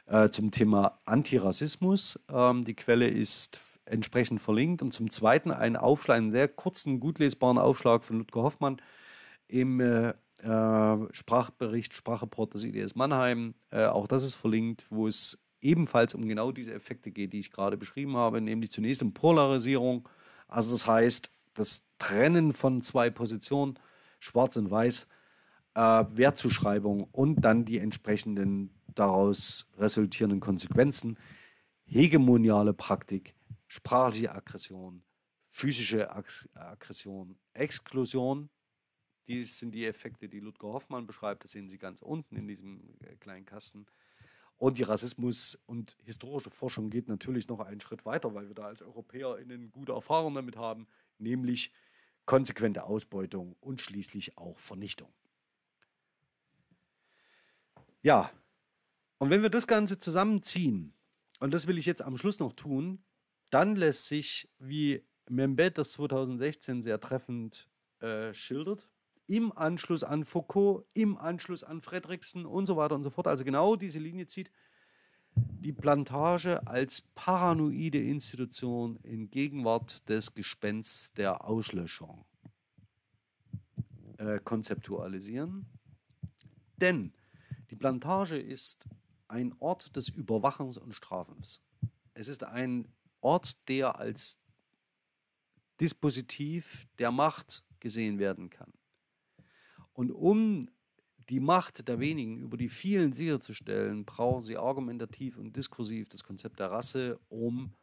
Äh, zum Thema Antirassismus. Ähm, die Quelle ist entsprechend verlinkt. Und zum Zweiten ein Aufschlag, einen sehr kurzen, gut lesbaren Aufschlag von Ludger Hoffmann im äh, äh Sprachbericht, Sprachreport des IDS Mannheim. Äh, auch das ist verlinkt, wo es ebenfalls um genau diese Effekte geht, die ich gerade beschrieben habe, nämlich zunächst um Polarisierung, also das heißt das Trennen von zwei Positionen, schwarz und weiß, äh, Wertzuschreibung und dann die entsprechenden daraus resultierenden Konsequenzen, hegemoniale Praktik, sprachliche Aggression, physische Aggression, Exklusion. Dies sind die Effekte, die Ludger Hoffmann beschreibt. Das sehen Sie ganz unten in diesem äh, kleinen Kasten. Und die Rassismus- und historische Forschung geht natürlich noch einen Schritt weiter, weil wir da als EuropäerInnen gute Erfahrungen damit haben, nämlich konsequente Ausbeutung und schließlich auch Vernichtung. Ja, und wenn wir das Ganze zusammenziehen, und das will ich jetzt am Schluss noch tun, dann lässt sich, wie Membet das 2016 sehr treffend äh, schildert, im Anschluss an Foucault, im Anschluss an Fredriksen und so weiter und so fort, also genau diese Linie zieht, die Plantage als paranoide Institution in Gegenwart des Gespensts der Auslöschung äh, konzeptualisieren. Denn die Plantage ist ein Ort des Überwachens und Strafens. Es ist ein Ort, der als Dispositiv der Macht gesehen werden kann. Und um die Macht der wenigen über die vielen sicherzustellen, brauchen sie argumentativ und diskursiv das Konzept der Rasse, um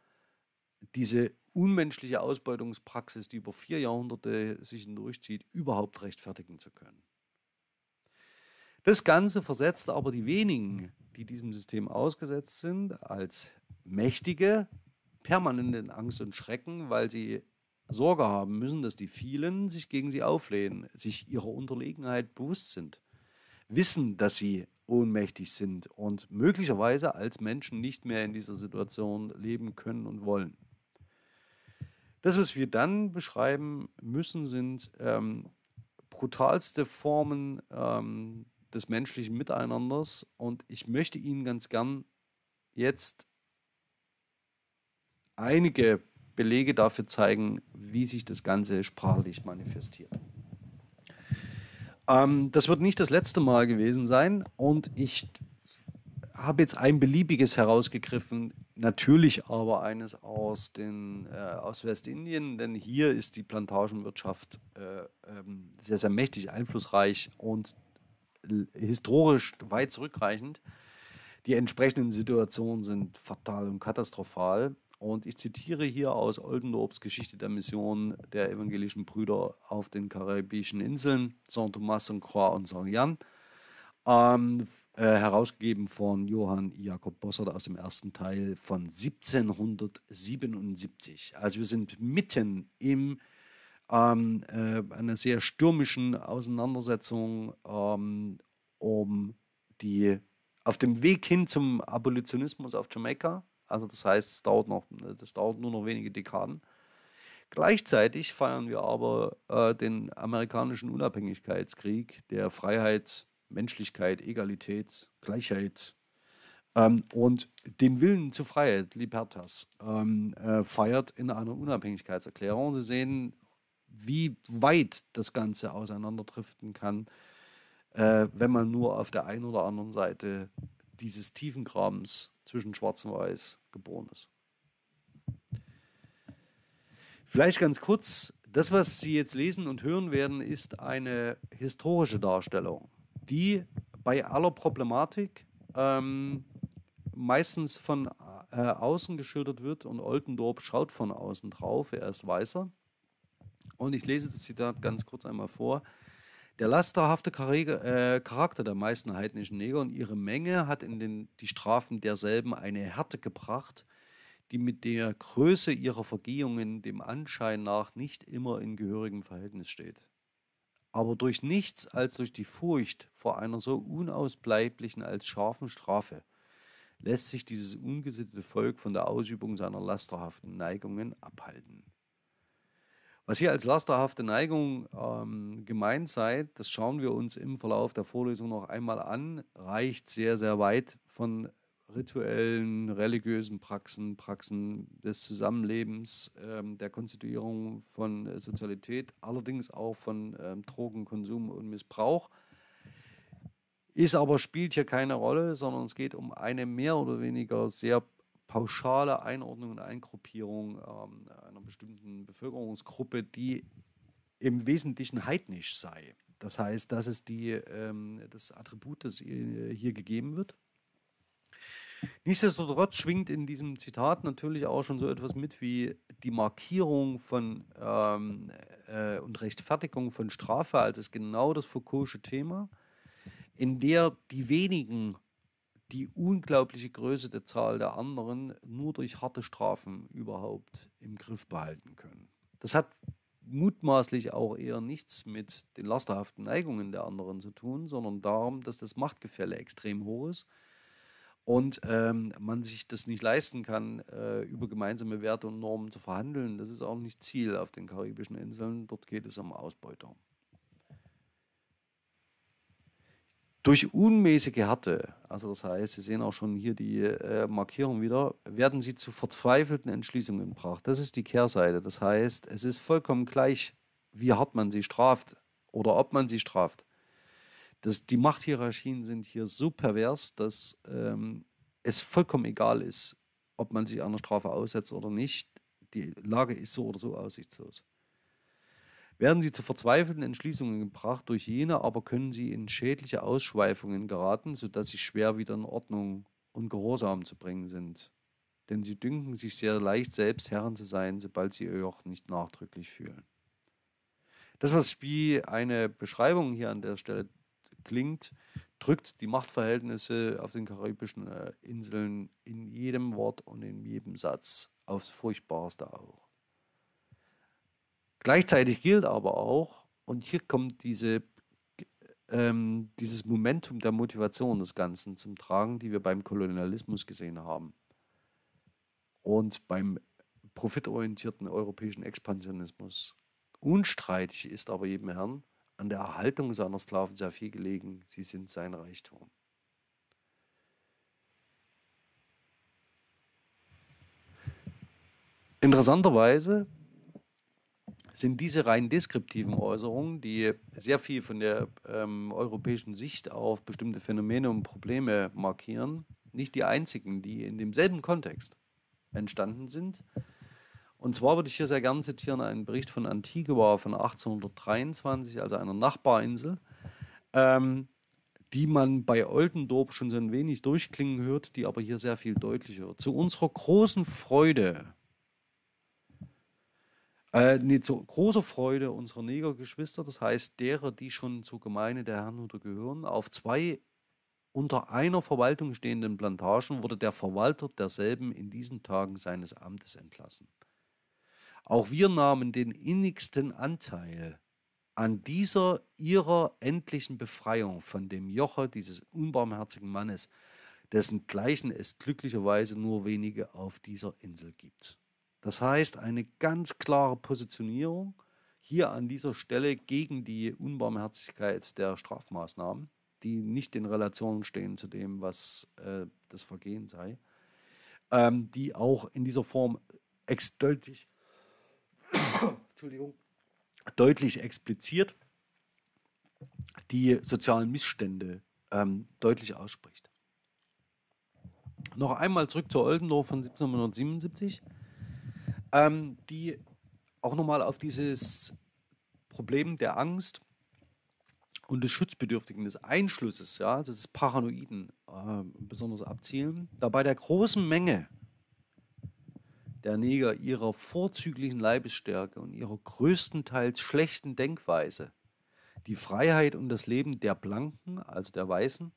diese unmenschliche Ausbeutungspraxis, die über vier Jahrhunderte sich durchzieht, überhaupt rechtfertigen zu können. Das Ganze versetzt aber die wenigen, die diesem System ausgesetzt sind, als Mächtige permanent in Angst und Schrecken, weil sie Sorge haben müssen, dass die vielen sich gegen sie auflehnen, sich ihrer Unterlegenheit bewusst sind, wissen, dass sie ohnmächtig sind und möglicherweise als Menschen nicht mehr in dieser Situation leben können und wollen. Das, was wir dann beschreiben müssen, sind ähm, brutalste Formen ähm, des menschlichen Miteinanders und ich möchte Ihnen ganz gern jetzt einige Belege dafür zeigen, wie sich das Ganze sprachlich manifestiert. Ähm, das wird nicht das letzte Mal gewesen sein und ich habe jetzt ein beliebiges herausgegriffen, natürlich aber eines aus, den, äh, aus Westindien, denn hier ist die Plantagenwirtschaft äh, ähm, sehr, sehr mächtig einflussreich und historisch weit zurückreichend. Die entsprechenden Situationen sind fatal und katastrophal. Und ich zitiere hier aus Oldendorps Geschichte der Mission der evangelischen Brüder auf den karibischen Inseln, Saint Thomas, Saint Croix und Saint Jan, ähm, äh, herausgegeben von Johann Jakob Bossert aus dem ersten Teil von 1777. Also wir sind mitten im ähm, äh, einer sehr stürmischen Auseinandersetzung ähm, um die auf dem Weg hin zum Abolitionismus auf Jamaika also das heißt, es dauert noch, das dauert nur noch wenige Dekaden. Gleichzeitig feiern wir aber äh, den amerikanischen Unabhängigkeitskrieg, der Freiheit Menschlichkeit, Egalität, Gleichheit ähm, und den Willen zur Freiheit, Libertas, ähm, äh, feiert in einer Unabhängigkeitserklärung. Sie sehen, wie weit das Ganze auseinanderdriften kann, äh, wenn man nur auf der einen oder anderen Seite dieses tiefen Grabens zwischen Schwarz und Weiß geboren ist. Vielleicht ganz kurz, das, was Sie jetzt lesen und hören werden, ist eine historische Darstellung, die bei aller Problematik ähm, meistens von äh, außen geschildert wird und Oldendorp schaut von außen drauf, er ist weißer. Und ich lese das Zitat ganz kurz einmal vor. Der lasterhafte äh, Charakter der meisten heidnischen Neger und ihre Menge hat in den, die Strafen derselben eine Härte gebracht, die mit der Größe ihrer Vergehungen dem Anschein nach nicht immer in gehörigem Verhältnis steht. Aber durch nichts als durch die Furcht vor einer so unausbleiblichen als scharfen Strafe lässt sich dieses ungesittete Volk von der Ausübung seiner lasterhaften Neigungen abhalten. Was hier als lasterhafte Neigung ähm, gemeint sei, das schauen wir uns im Verlauf der Vorlesung noch einmal an, reicht sehr, sehr weit von rituellen, religiösen Praxen, Praxen des Zusammenlebens, ähm, der Konstituierung von äh, Sozialität, allerdings auch von ähm, Drogenkonsum und Missbrauch. Ist aber spielt hier keine Rolle, sondern es geht um eine mehr oder weniger sehr pauschale Einordnung und Eingruppierung ähm, einer bestimmten Bevölkerungsgruppe, die im Wesentlichen heidnisch sei. Das heißt, das ist die, ähm, das Attribut, das hier gegeben wird. Nichtsdestotrotz schwingt in diesem Zitat natürlich auch schon so etwas mit wie die Markierung von ähm, äh, und Rechtfertigung von Strafe als genau das Foucault'sche Thema, in der die wenigen die unglaubliche Größe der Zahl der anderen nur durch harte Strafen überhaupt im Griff behalten können. Das hat mutmaßlich auch eher nichts mit den lasterhaften Neigungen der anderen zu tun, sondern darum, dass das Machtgefälle extrem hoch ist und ähm, man sich das nicht leisten kann, äh, über gemeinsame Werte und Normen zu verhandeln. Das ist auch nicht Ziel auf den karibischen Inseln. Dort geht es um Ausbeutung. Durch unmäßige Härte, also das heißt, Sie sehen auch schon hier die äh, Markierung wieder, werden sie zu verzweifelten Entschließungen gebracht. Das ist die Kehrseite. Das heißt, es ist vollkommen gleich, wie hart man sie straft oder ob man sie straft. Das, die Machthierarchien sind hier so pervers, dass ähm, es vollkommen egal ist, ob man sich einer Strafe aussetzt oder nicht. Die Lage ist so oder so aussichtslos werden sie zu verzweifelten Entschließungen gebracht durch jene, aber können sie in schädliche Ausschweifungen geraten, sodass sie schwer wieder in Ordnung und Gehorsam zu bringen sind. Denn sie dünken sich sehr leicht, selbst Herren zu sein, sobald sie ihr Joch nicht nachdrücklich fühlen. Das, was wie eine Beschreibung hier an der Stelle klingt, drückt die Machtverhältnisse auf den karibischen äh, Inseln in jedem Wort und in jedem Satz aufs Furchtbarste auf. Gleichzeitig gilt aber auch, und hier kommt diese, ähm, dieses Momentum der Motivation des Ganzen zum Tragen, die wir beim Kolonialismus gesehen haben und beim profitorientierten europäischen Expansionismus. Unstreitig ist aber jedem Herrn an der Erhaltung seiner Sklaven sehr viel gelegen. Sie sind sein Reichtum. Interessanterweise sind diese rein deskriptiven Äußerungen, die sehr viel von der ähm, europäischen Sicht auf bestimmte Phänomene und Probleme markieren, nicht die einzigen, die in demselben Kontext entstanden sind. Und zwar würde ich hier sehr gerne zitieren einen Bericht von Antigua von 1823, also einer Nachbarinsel, ähm, die man bei Oldendorp schon so ein wenig durchklingen hört, die aber hier sehr viel deutlicher wird. Zu unserer großen Freude äh, nee, zu großer Freude unserer Negergeschwister, das heißt derer, die schon zur Gemeinde der Herrnhuter gehören, auf zwei unter einer Verwaltung stehenden Plantagen wurde der Verwalter derselben in diesen Tagen seines Amtes entlassen. Auch wir nahmen den innigsten Anteil an dieser ihrer endlichen Befreiung von dem Joche dieses unbarmherzigen Mannes, dessen Gleichen es glücklicherweise nur wenige auf dieser Insel gibt. Das heißt, eine ganz klare Positionierung hier an dieser Stelle gegen die Unbarmherzigkeit der Strafmaßnahmen. die nicht in Relation stehen zu dem, was äh, das Vergehen sei, ähm, die auch in dieser Form ex deutlich, Entschuldigung, deutlich expliziert die sozialen Missstände ähm, deutlich ausspricht. Noch einmal zurück zur Oldendorf von 1777, ähm, die auch nochmal auf dieses Problem der Angst und des Schutzbedürftigen, des Einschlusses, ja, also des Paranoiden äh, besonders abzielen, da bei der großen Menge der Neger ihrer vorzüglichen Leibesstärke und ihrer größtenteils schlechten Denkweise die Freiheit und das Leben der Blanken, also der Weißen,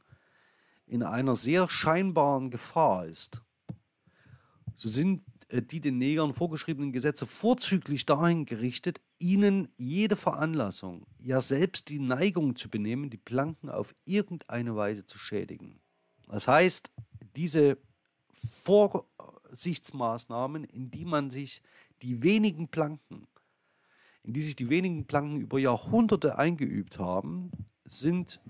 in einer sehr scheinbaren Gefahr ist, so sind die den Negern vorgeschriebenen Gesetze vorzüglich dahin gerichtet, ihnen jede Veranlassung, ja selbst die Neigung zu benehmen, die Blanken auf irgendeine Weise zu schädigen. Das heißt, diese Vorsichtsmaßnahmen, in die man sich die wenigen Planken, in die sich die wenigen Planken über Jahrhunderte eingeübt haben, sind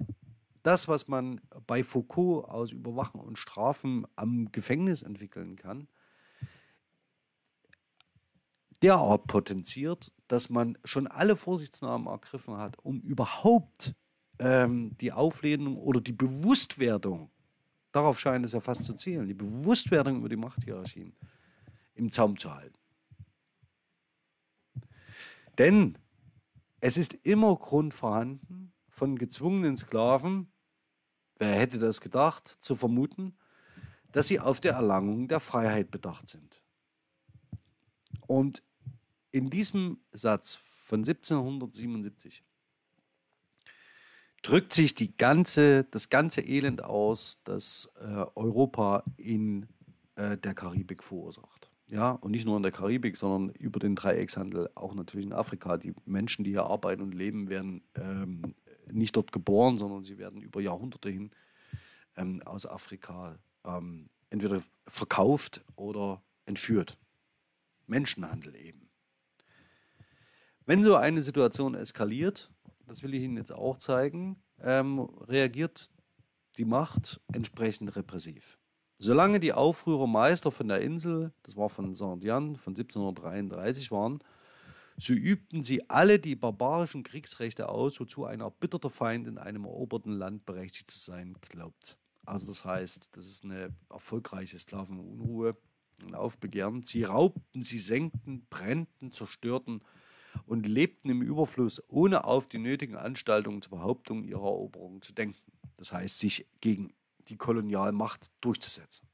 das, was man bei Foucault aus Überwachen und Strafen am Gefängnis entwickeln kann, derart potenziert, dass man schon alle Vorsichtsnahmen ergriffen hat, um überhaupt ähm, die Auflehnung oder die Bewusstwerdung, darauf scheint es ja fast zu zielen, die Bewusstwerdung über die Machthierarchien im Zaum zu halten. Denn es ist immer Grund vorhanden, von gezwungenen Sklaven, wer hätte das gedacht, zu vermuten, dass sie auf der Erlangung der Freiheit bedacht sind. Und in diesem Satz von 1777 drückt sich die ganze, das ganze Elend aus, das äh, Europa in äh, der Karibik verursacht. Ja, und nicht nur in der Karibik, sondern über den Dreieckshandel, auch natürlich in Afrika. Die Menschen, die hier arbeiten und leben, werden ähm, nicht dort geboren, sondern sie werden über Jahrhunderte hin ähm, aus Afrika ähm, entweder verkauft oder entführt. Menschenhandel eben. Wenn so eine Situation eskaliert, das will ich Ihnen jetzt auch zeigen, ähm, reagiert die Macht entsprechend repressiv. Solange die Aufrührer Meister von der Insel, das war von Saint-Jan von 1733 waren, so übten sie alle die barbarischen Kriegsrechte aus, wozu ein erbitterter Feind in einem eroberten Land berechtigt zu sein glaubt. Also das heißt, das ist eine erfolgreiche Sklavenunruhe, ein Aufbegehren. Sie raubten, sie senkten, brennten, zerstörten und lebten im Überfluss, ohne auf die nötigen Anstaltungen zur Behauptung ihrer Eroberung zu denken. Das heißt, sich gegen die Kolonialmacht durchzusetzen.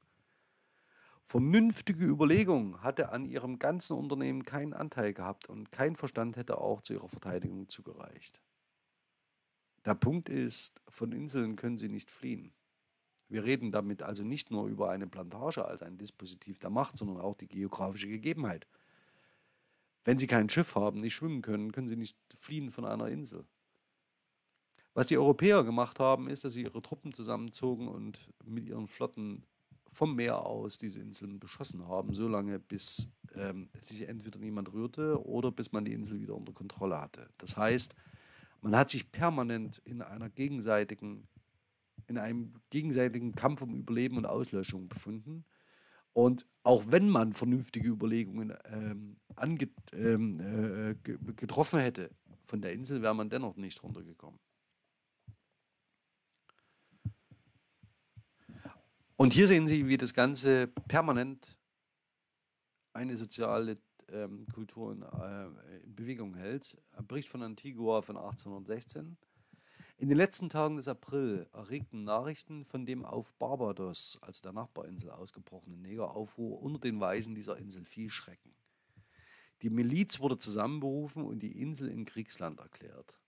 Vernünftige Überlegung hatte an ihrem ganzen Unternehmen keinen Anteil gehabt und kein Verstand hätte auch zu ihrer Verteidigung zugereicht. Der Punkt ist, von Inseln können sie nicht fliehen. Wir reden damit also nicht nur über eine Plantage als ein Dispositiv der Macht, sondern auch die geografische Gegebenheit. Wenn sie kein Schiff haben, nicht schwimmen können, können sie nicht fliehen von einer Insel. Was die Europäer gemacht haben, ist, dass sie ihre Truppen zusammenzogen und mit ihren Flotten vom Meer aus diese Inseln beschossen haben, solange bis ähm, sich entweder niemand rührte oder bis man die Insel wieder unter Kontrolle hatte. Das heißt, man hat sich permanent in einer gegenseitigen, in einem gegenseitigen Kampf um Überleben und Auslöschung befunden. Und auch wenn man vernünftige Überlegungen ähm, ange, ähm, äh, getroffen hätte von der Insel, wäre man dennoch nicht runtergekommen. Und hier sehen Sie, wie das Ganze permanent eine soziale ähm, Kultur in, äh, in, Bewegung hält. Ein Bericht von Antigua von 1816. In den letzten Tagen des April erregten Nachrichten von dem auf Barbados, also der Nachbarinsel, ausgebrochenen Negeraufruhr unter den Weisen dieser Insel viel Schrecken. Die Miliz wurde zusammenberufen und die Insel in Kriegsland erklärt.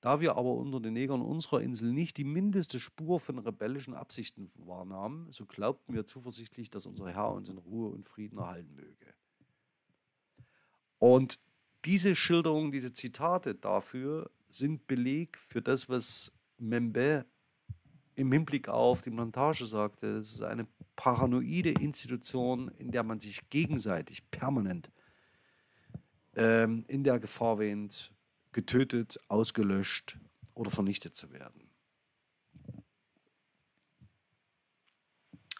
Da wir aber unter den Negern unserer Insel nicht die mindeste Spur von rebellischen Absichten wahrnahmen, so glaubten wir zuversichtlich, dass unser Herr uns in Ruhe und Frieden erhalten möge. Und diese Schilderungen, diese Zitate dafür sind Beleg für das, was Membe im Hinblick auf die Montage sagte. Es ist eine paranoide Institution, in der man sich gegenseitig permanent ähm, in der Gefahr wähnt, getötet, ausgelöscht oder vernichtet zu werden.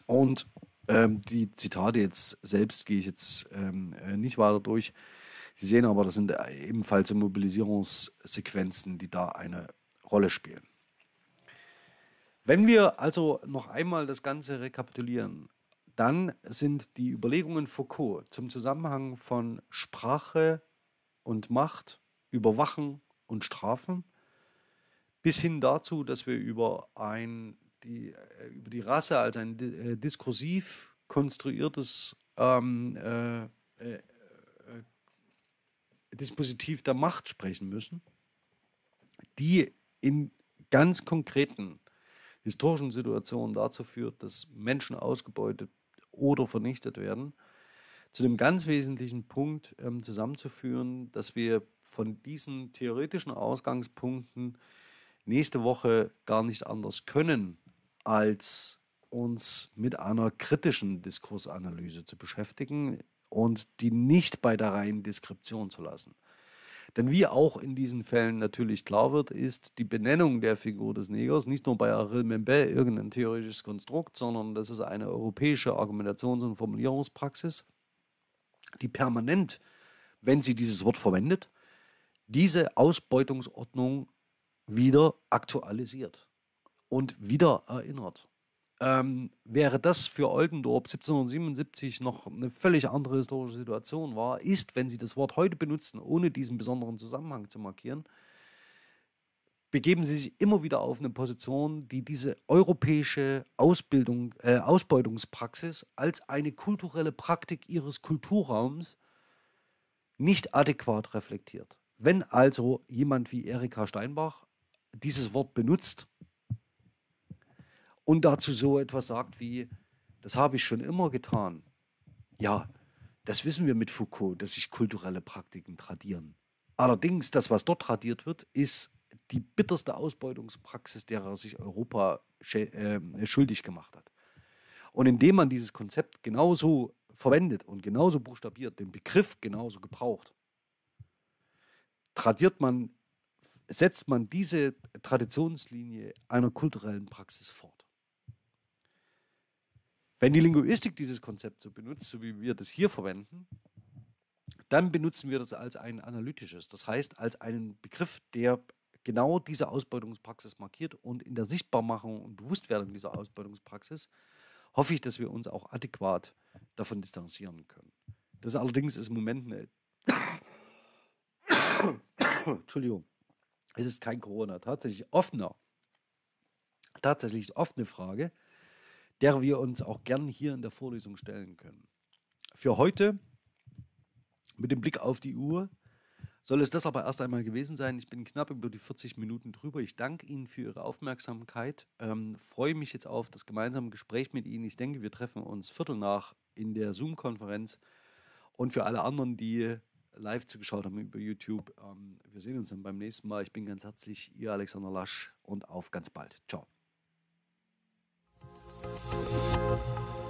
Und ähm, die Zitate jetzt selbst gehe ich jetzt ähm, äh, nicht weiter durch. Sie sehen aber, das sind ebenfalls Mobilisierungssequenzen, die da eine Rolle spielen. Wenn wir also noch einmal das Ganze rekapitulieren, dann sind die Überlegungen Foucault zum Zusammenhang von Sprache und Macht, Überwachen und Strafen bis hin dazu, dass wir über, ein, die, äh, über die Rasse als ein äh, diskursiv konstruiertes ähm, äh, äh, Dispositiv der Macht sprechen müssen, die in ganz konkreten historischen Situationen dazu führt, dass Menschen ausgebeutet oder vernichtet werden, zu dem ganz wesentlichen Punkt ähm, zusammenzuführen, dass wir von diesen theoretischen Ausgangspunkten nächste Woche gar nicht anders können, als uns mit einer kritischen Diskursanalyse zu beschäftigen und die nicht bei der reinen Deskription zu lassen. Denn wie auch in diesen Fällen natürlich klar wird, ist die Benennung der Figur des Negers nicht nur bei Ariel Membel irgendein theoretisches Konstrukt, sondern das ist eine europäische Argumentations- und Formulierungspraxis, die permanent, wenn sie dieses Wort verwendet, diese Ausbeutungsordnung wieder aktualisiert und wieder erinnert ähm, wäre das für Oldendorp 1777 noch eine völlig andere historische Situation war, ist, wenn Sie das Wort heute benutzen, ohne diesen besonderen Zusammenhang zu markieren, begeben Sie sich immer wieder auf eine Position, die diese europäische Ausbildung, äh, Ausbeutungspraxis als eine kulturelle Praktik Ihres Kulturraums nicht adäquat reflektiert. Wenn also jemand wie Erika Steinbach dieses Wort benutzt, und dazu so etwas sagt wie, das habe ich schon immer getan. Ja, das wissen wir mit Foucault, dass sich kulturelle Praktiken tradieren. Allerdings, das, was dort tradiert wird, ist die bitterste Ausbeutungspraxis, derer sich Europa äh, schuldig gemacht hat. Und indem man dieses Konzept genauso verwendet und genauso buchstabiert, den Begriff genauso gebraucht, tradiert man, setzt man diese Traditionslinie einer kulturellen Praxis fort. Wenn die Linguistik dieses Konzept so benutzt, so wie wir das hier verwenden, dann benutzen wir das als ein analytisches, das heißt als einen Begriff, der genau diese Ausbeutungspraxis markiert und in der Sichtbarmachung und Bewusstwerdung dieser Ausbeutungspraxis hoffe ich, dass wir uns auch adäquat davon distanzieren können. Das allerdings ist im Moment eine Entschuldigung, es ist kein Corona, tatsächlich offener, tatsächlich offene Frage, der wir uns auch gern hier in der Vorlesung stellen können. Für heute, mit dem Blick auf die Uhr, soll es das aber erst einmal gewesen sein. Ich bin knapp über die 40 Minuten drüber. Ich danke Ihnen für Ihre Aufmerksamkeit. Ähm, freue mich jetzt auf das gemeinsame Gespräch mit Ihnen. Ich denke, wir treffen uns Viertel nach in der Zoom-Konferenz. Und für alle anderen, die live zugeschaut haben über YouTube, ähm, wir sehen uns dann beim nächsten Mal. Ich bin ganz herzlich Ihr Alexander Lasch und auf ganz bald. Ciao. え。